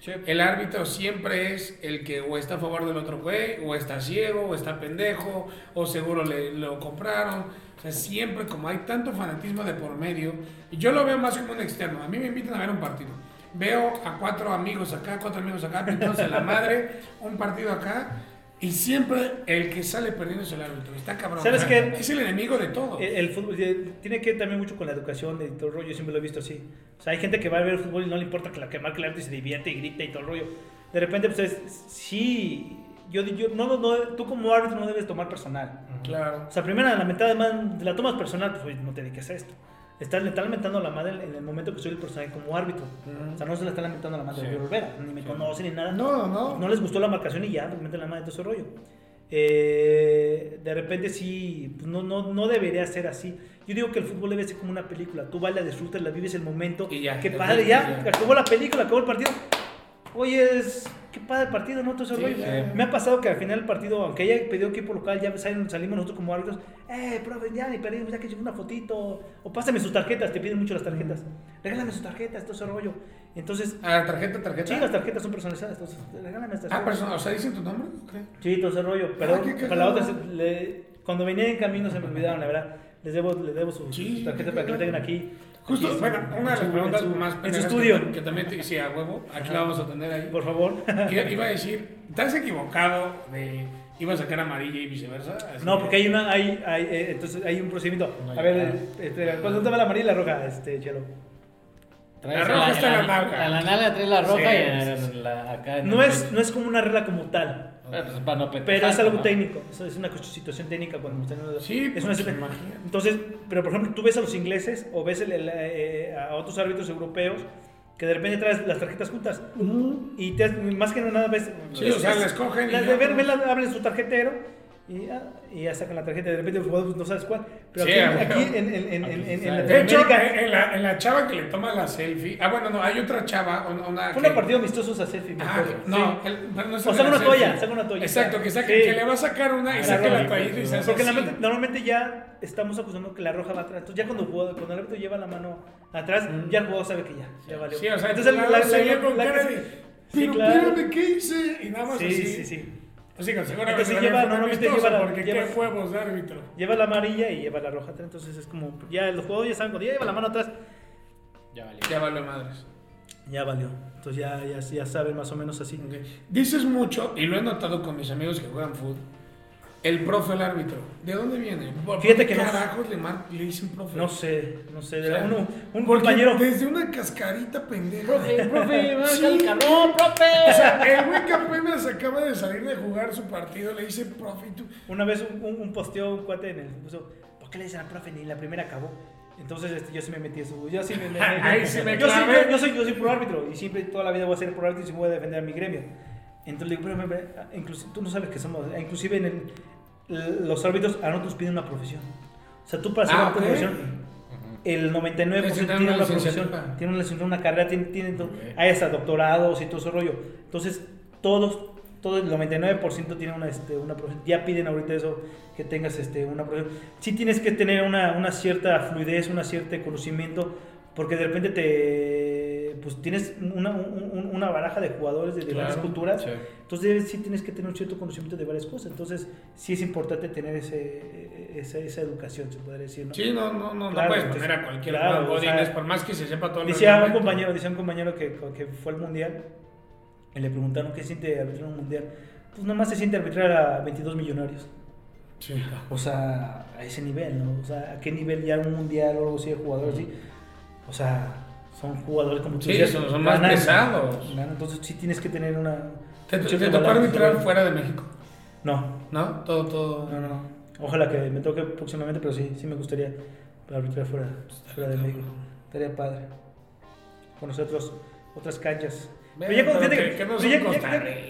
Sí. El árbitro siempre es el que o está a favor del otro güey, o está ciego, o está pendejo, o seguro le lo compraron. O sea, siempre como hay tanto fanatismo de por medio, y yo lo veo más como un externo. A mí me invitan a ver un partido. Veo a cuatro amigos acá, cuatro amigos acá, pintándose la madre, un partido acá, y siempre el que sale perdiendo es el árbitro. Está cabrón. ¿Sabes qué? Es el enemigo de todo. El, el fútbol eh, tiene que ver también mucho con la educación y todo el rollo, yo siempre lo he visto así. O sea, hay gente que va a ver el fútbol y no le importa que la que marque el árbitro y se divierte y grita y todo el rollo. De repente, pues es, sí, yo, yo no, no, no, tú como árbitro no debes tomar personal. Claro. O sea, primero la mentada de la tomas personal, pues no te dediques a esto. Estás, le están lamentando a la madre en el momento que soy el personaje como árbitro. O sea, no se la está lamentando a la madre Sí. de Olvera, ni me conoce ni nada. No, no. No les gustó la marcación y ya, pues meten la madre de todo ese rollo. Eh, de repente sí, pues no, no, no debería ser así. Yo digo que el fútbol debe ser como una película. Tú bailas, disfrutas, la vives el momento. Y ya, Qué padre, ya. acabó la película, acabó el partido. Oye, es, qué padre el partido, ¿no? Todo ese Sí, rollo. Me ha pasado que al final del partido, aunque haya pedido equipo local, ya salimos nosotros como árbitros. Eh, profe, ya ni perdimos, ya que una fotito. O pásame sus tarjetas, te piden mucho las tarjetas. Regálame sus tarjetas, todo ese rollo. Entonces, Ah, tarjeta, tarjeta. sí, las tarjetas son personalizadas, entonces regálame estas Ah, persona, o sea, dicen tu nombre. Ok. Sí, todo ese rollo. Pero Ah, para la otra, le- cuando venía en camino se me olvidaron, la verdad. Les debo, les debo su, Sí, tarjeta para que la tengan aquí. Justo, Aquí, bueno, una de las preguntas en su- más En su estudio. Que, también te hice a huevo, aquí la vamos a tener ahí. Por favor. Iba, iba a decir, ¿te has equivocado de iba a sacar amarilla y viceversa? Así No, que- porque hay una, hay, hay, eh, entonces hay un procedimiento. A ver, espera, ¿cuándo te va la amarilla y la roja, este, Chelo? La roja está en la nalga. En la nalga traes la roja Sí, y la, acá No es, no es como una regla como tal, Pero, pues, para no pero es algo ¿no? técnico. Eso es una situación técnica cuando están Sí, es una pues, situación-. Entonces, pero por ejemplo, tú ves a los ingleses o ves el- el, eh, a otros árbitros europeos que de repente traes las tarjetas juntas. Y te, más que nada ves. Sí, o sea, las cogen y Las ya, de ver, ¿no? ven abren su tarjetero. Y ya, y ya sacan la tarjeta. De repente el jugador pues, no sabes cuál. Pero Sí, aquí, en, en, en, en, en, en De hecho, Latinoamérica, en la, en la chava que le toma la selfie. Ah, bueno, no, hay otra chava. Una, fue que- un partido amistoso esa selfie. Ah, no, Sí. el- no O saca la una toalla, selfie. saca una toalla. Exacto, que, saca, Sí. que le va a sacar una y Ah, saca la la y se hace Porque normalmente, normalmente ya estamos acostumbrados que la roja va atrás. Entonces ya cuando, jugador- cuando el árbitro lleva la mano atrás, ya el jugador sabe que ya, ya valió. Sí, o sea, Entonces la, la- la- la- la- cara sí, de, sí, pero claro. espérame, ¿qué hice? Y nada más Sí, así. sí, sí. Así que seguramente Entonces también lleva- fue normalmente amistoso, lleva la- porque lleva- qué huevos de árbitro. Lleva la amarilla y lleva la roja atrás. Entonces es como, ya los jugadores ya saben, cuando ya lleva la mano atrás, Ya valió. Ya vale madres. ya valió. Entonces ya, ya, ya saben más o menos así. Ok. Dices mucho, y lo he notado con mis amigos que juegan fútbol, el profe, el árbitro. ¿De dónde viene? ¿Por Fíjate qué que no- carajos le, mar- le dicen profe? No sé, no sé. O sea, uno- un compañero. Desde una cascarita pendeja. Profe, profe, Sí. sí. cabrón, O profe. sea, el güey que apenas acaba de salir de jugar su partido le dice profe tú. Una vez un, un, un posteó un cuate en el puso, ¿por qué le dicen al profe ni la primera acabó? Entonces este, yo sí me metí eso. Yo sí me, me- sí me yo, soy, yo, yo soy yo soy pro árbitro y siempre toda la vida voy a ser pro árbitro y siempre voy a defender a mi gremio. Entonces le digo, pero, pero, pero, inclusi- tú no sabes que somos, inclusive en el, los árbitros a nosotros piden una profesión. O sea, tú para ser Ah, ok. profesión, el 99% Necesitan tiene una una profesión, tiene una licenciatura, una carrera, tiene, tiene do- Ok. hay hasta doctorados y todo ese rollo. Entonces, todos, todo el 99% tiene una, este, una profesión. Ya piden ahorita eso, que tengas este, una profesión. Sí tienes que tener una, una cierta fluidez, una cierta conocimiento, porque de repente te, pues tienes una, un- un- una baraja de jugadores de diversas Claro, culturas. sí. Entonces sí tienes que tener un cierto conocimiento de varias cosas. Entonces sí es importante tener ese, esa, esa educación, se podría decir. ¿no? Sí, no, no, no, Claro, no puedes entonces, poner a cualquier claro, o sea, por más que se sepa todo Decía un compañero, decía un compañero que, que fue al mundial y le preguntaron qué siente arbitrar un mundial. Pues nada más se siente arbitrar a 22 millonarios. Sí. O sea, a ese nivel, ¿no? O sea, a qué nivel ya un mundial o algo así de jugadores así. O sea, son jugadores como tú Sí, decías, son- son más pesados. ganan, entonces sí tienes que tener una. ¿Te, te, te tocó arbitrar fuera de México? No, ¿No? Todo, todo. no, no. Ojalá que me toque próximamente, pero sí, sí me gustaría arbitrar fuera, fuera de México. Estaría padre. Conocer otros, otras canchas. Pero ya cuando, que- no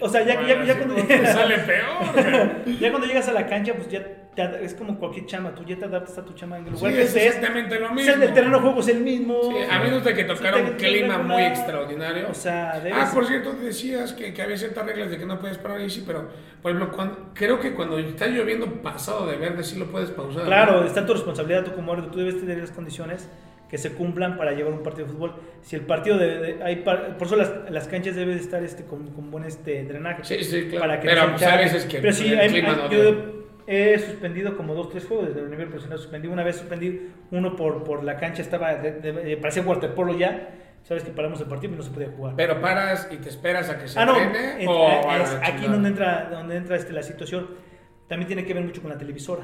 o sea, ya, ya, ya cuando, sale peor. ya cuando llegas a la cancha, pues ya te es como cualquier chama, tú ya te adaptas a tu chama en el Sí, lugar que es estés. exactamente lo O mismo. sea, el terreno de juego es el mismo. Sí, a menos de que tocara Sí, un clima muy extraordinario. O sea, debes. Ah, por cierto, decías que, que había ciertas reglas de que no puedes parar ahí, sí, pero por ejemplo, cuando, creo que cuando está lloviendo pasado de verde sí lo puedes pausar. ¿no? Claro, está en tu responsabilidad, tú como árbitro, tú debes tener las condiciones que se cumplan para llevar un partido de fútbol. Si el partido de, de- hay par- por eso las, las canchas deben de estar este con, con buen este drenaje. Sí, sí, claro. Para que pero no pues, a veces que Pero sí, hay- clima hay- no yo he suspendido como dos, tres juegos desde el nivel profesional. Suspendí una vez, suspendí uno por, por la cancha, estaba de- de- eh, parecía waterpolo ya. Sabes que paramos el partido y no se podía jugar. Pero paras y te esperas a que se Ah, no, frene en- o es a aquí donde entra, donde entra este, la situación, también tiene que ver mucho con la televisora.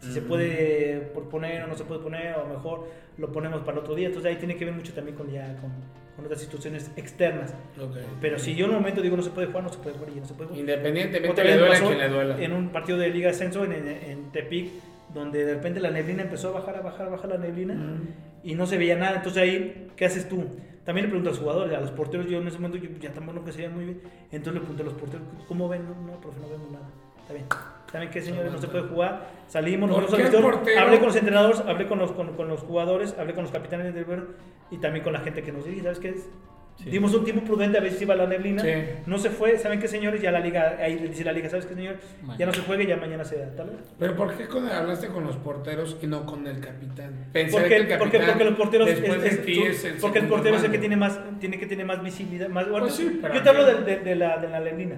Si se puede poner o no se puede poner, o mejor lo ponemos para el otro día. Entonces ahí tiene que ver mucho también con, ya, con, con otras situaciones externas. Ok. Pero si yo en un momento digo no se puede jugar, no se puede jugar y no se puede jugar. Independientemente le vez duele a pasó quien le duela. En un partido de Liga Ascenso en, en, en Tepic, donde de repente la neblina empezó a bajar, a bajar, a bajar la neblina y no se veía nada. Entonces ahí, ¿qué haces tú? También le pregunto a los jugadores, a los porteros. Yo en ese momento yo ya tampoco que se veían muy bien. Entonces le pregunté a los porteros, ¿cómo ven? No, no, profe, no vemos nada. Está bien. ¿Saben qué, señores? No se puede jugar. Salimos, ¿Por nosotros al hablé con los entrenadores, hablé con los, con, con los jugadores, hablé con los capitanes del vuelo y también con la gente que nos dirige. ¿Sabes qué es? Dimos un tiempo prudente a ver si iba la neblina. Sí. No se fue. ¿Saben qué, señores? Ya la liga, ahí dice la liga, ¿sabes qué, señor? Ya Mañana. no se juegue, ya mañana se da. Tal vez. Pero ¿por qué cuando hablaste con los porteros y no con el capitán? Pensé Porque, que el porque, capitán porque los porteros es- de es- es el porque el portero es el que tiene más tiene que tener más visibilidad más bueno, Pues sí, yo te hablo de, de- de la de la neblina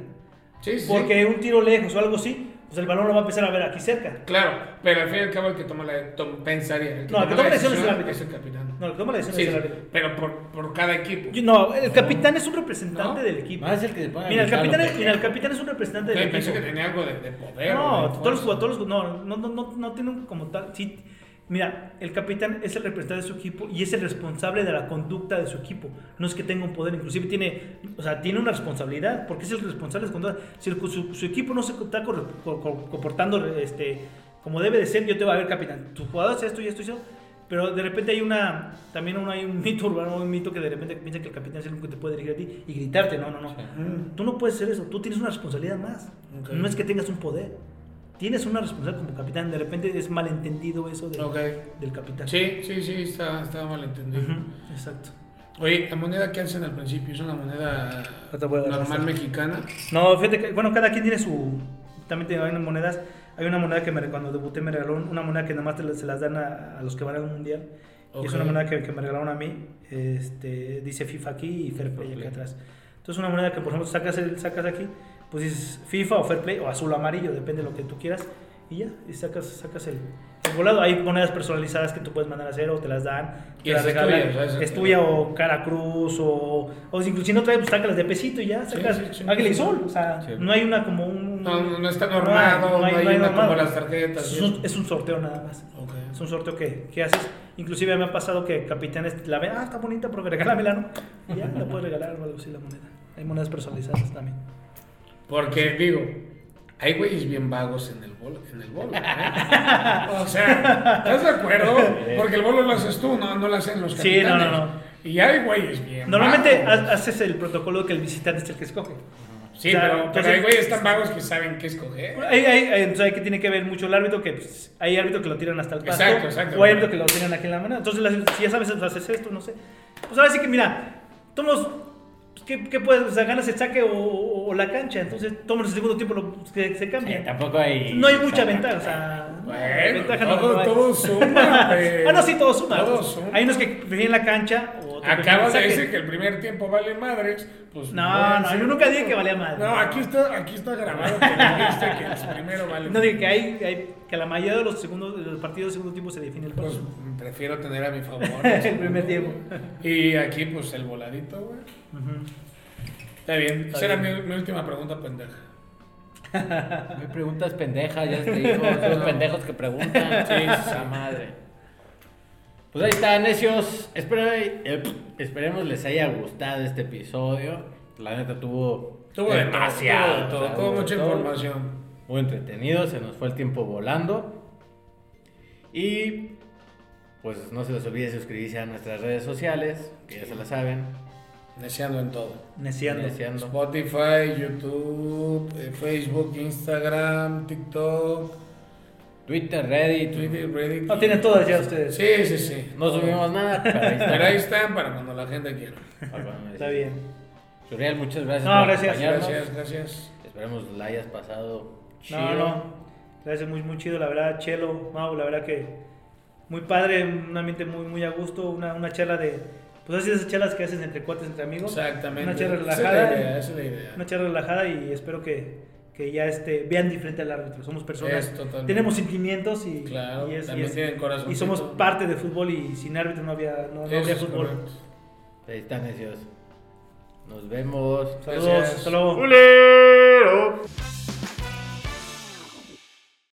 Sí, sí. porque un tiro lejos o algo así pues el balón lo va a empezar a ver aquí cerca Claro, pero al fin y al cabo el que toma la tom- pensaría. El que No, el que toma la decisión es el árbitro. es el capitán. no el que toma la decisión Sí, es el árbitro. pero por, por cada equipo. Yo- no el capitán es un representante ¿No? del equipo Más el que mira el capitán es, mira el capitán es un representante del Yo pensé equipo que tenía algo de, de poder. No, de todos los jugadores, no, no, no, no, no tienen como tal. Sí, mira, el capitán es el representante de su equipo y es el responsable de la conducta de su equipo. No es que tenga un poder, inclusive tiene, o sea, tiene una responsabilidad, porque es el responsable de su conducta. Si el- su, su equipo no se está comportando este, como debe de ser, yo te voy a ver, capitán, tu jugador es esto y esto y eso. Pero de repente hay una, también un- hay un mito urbano, un mito que de repente piensa que el capitán es el único que te puede dirigir a ti y gritarte. No, no, no. Mm, Tú no puedes hacer eso. Tú tienes una responsabilidad más. Ok. No es que tengas un poder. Tienes una responsabilidad como capitán. De repente es malentendido eso del, Ok. del capitán. Sí, sí, sí, está, está mal entendido. Ujú, Exacto. Oye, la moneda que hacen al principio es una moneda normal mexicana. No, fíjate que, bueno, cada quien tiene su. También tiene hay unas monedas. Hay una moneda que me, cuando debuté me regaló una moneda que nada más te se las dan a, a los que van al mundial. Y es una moneda que, que me regalaron a mí. Este, dice FIFA aquí y Fair Play aquí atrás. Entonces, una moneda que, por ejemplo, sacas, el, sacas aquí, pues dices FIFA o Fair Play o azul o amarillo, depende de lo que tú quieras. Y ya, y sacas, sacas el, el volado. Hay monedas personalizadas que tú puedes mandar a hacer o te las dan. Y te las esa es regalan. tuya, o sea, esa es tuya o cara cruz o, o si incluso si no traes, pues sácalas de pesito y ya, Sí, sacas sí, sí. águila y sol. O sea, Sí. no hay una como un. No, no, no está no hay- normado, no hay, una normado. como las tarjetas. Es un, es un sorteo nada más. Ok. Es un sorteo que, que haces. Inclusive me ha pasado que capitanes la ven, ah, está bonita, pero regálamela, ¿no? Y ya, la puedes regalar o algo así la moneda. Hay monedas personalizadas también. Porque, digo, hay güeyes bien vagos en el bolo. En el bolo ¿eh? o sea, ¿estás de acuerdo? Porque el bolo lo haces tú, no, no lo hacen los Sí, no, capitanes. no, no. Y hay güeyes bien Normalmente vagos. haces el protocolo que el visitante es el que escoge. Sí, o sea, pero, pero entonces- hay güeyes tan vagos que saben qué escoger. Hay, hay, entonces hay que tiene que ver mucho el árbitro, que pues, hay árbitro que lo tiran hasta el pasto, Exacto, exacto. o hay árbitro que lo tiran aquí en la mano. Entonces, si ya sabes, pues, haces esto, no sé. Pues ahora sí que, mira, tomos, pues, ¿qué, qué puedes? O sea, ganas el saque o, o- o la cancha. Entonces, tomas el segundo tiempo, lo, se, se Sí, cambia. tampoco hay. no hay mucha ventaja, o sea, Bueno, ventaja todo, no todo suma. Ah, no, sí, todo suma. Todo suma. Hay unos que prefieren la cancha o Acabas de decir que el primer tiempo vale madres. Pues No, no, yo nunca dije que valía madre. No, aquí está, aquí está grabado que dijiste que el primero vale No digo que hay, hay- que la mayoría de los segundos de los partidos de segundo tiempo se define el Pues paso. prefiero tener a mi favor. el primer tiempo. Y aquí, pues el voladito, güey. Está bien. Está Esa era mi, mi última pregunta, pendeja. Me preguntas pendeja, ya te digo. Son los pendejos que preguntan. Sí, esa madre. Pues ahí está, necios. Espero- eh, esperemos les haya gustado este episodio. La neta tuvo. Tuvo de demasiado. todo, todo, o sea, tuvo hubo mucha todo. información. Muy entretenido, se nos fue el tiempo volando. Y pues no se les olvide suscribirse a nuestras redes sociales, que ya se la saben. Neciando en todo. Neciando. Neciando. Spotify, YouTube, eh, Facebook, Instagram, TikTok, Twitter, Reddit. Twitter, Reddit. No, tienen todas ya ustedes. Sí, sí, sí. No subimos nada, pero ahí está. Pero ahí están para cuando la gente quiera. Está bien. Suriel, muchas gracias No, por gracias. acompañarnos. Gracias, gracias. Esperemos la hayas pasado chido. No, no. Gracias, muy, muy chido, la verdad, Chelo, Mau, la verdad que muy padre, un ambiente muy, muy a gusto, una, una charla de, pues así esas charlas que haces entre cuates, entre amigos. Exactamente. Una charla Esa es relajada. la idea, esa es la idea. Una charla relajada y espero que, que ya este, vean diferente al árbitro. Somos personas, Es totalmente. tenemos sentimientos y, Claro, y, es- y es- tienen corazón. y somos parte de fútbol y sin árbitro no había, no, no es fútbol. correcto. Ahí están, necios. Nos vemos. Saludos, Gracias. hasta luego. ¡Culero!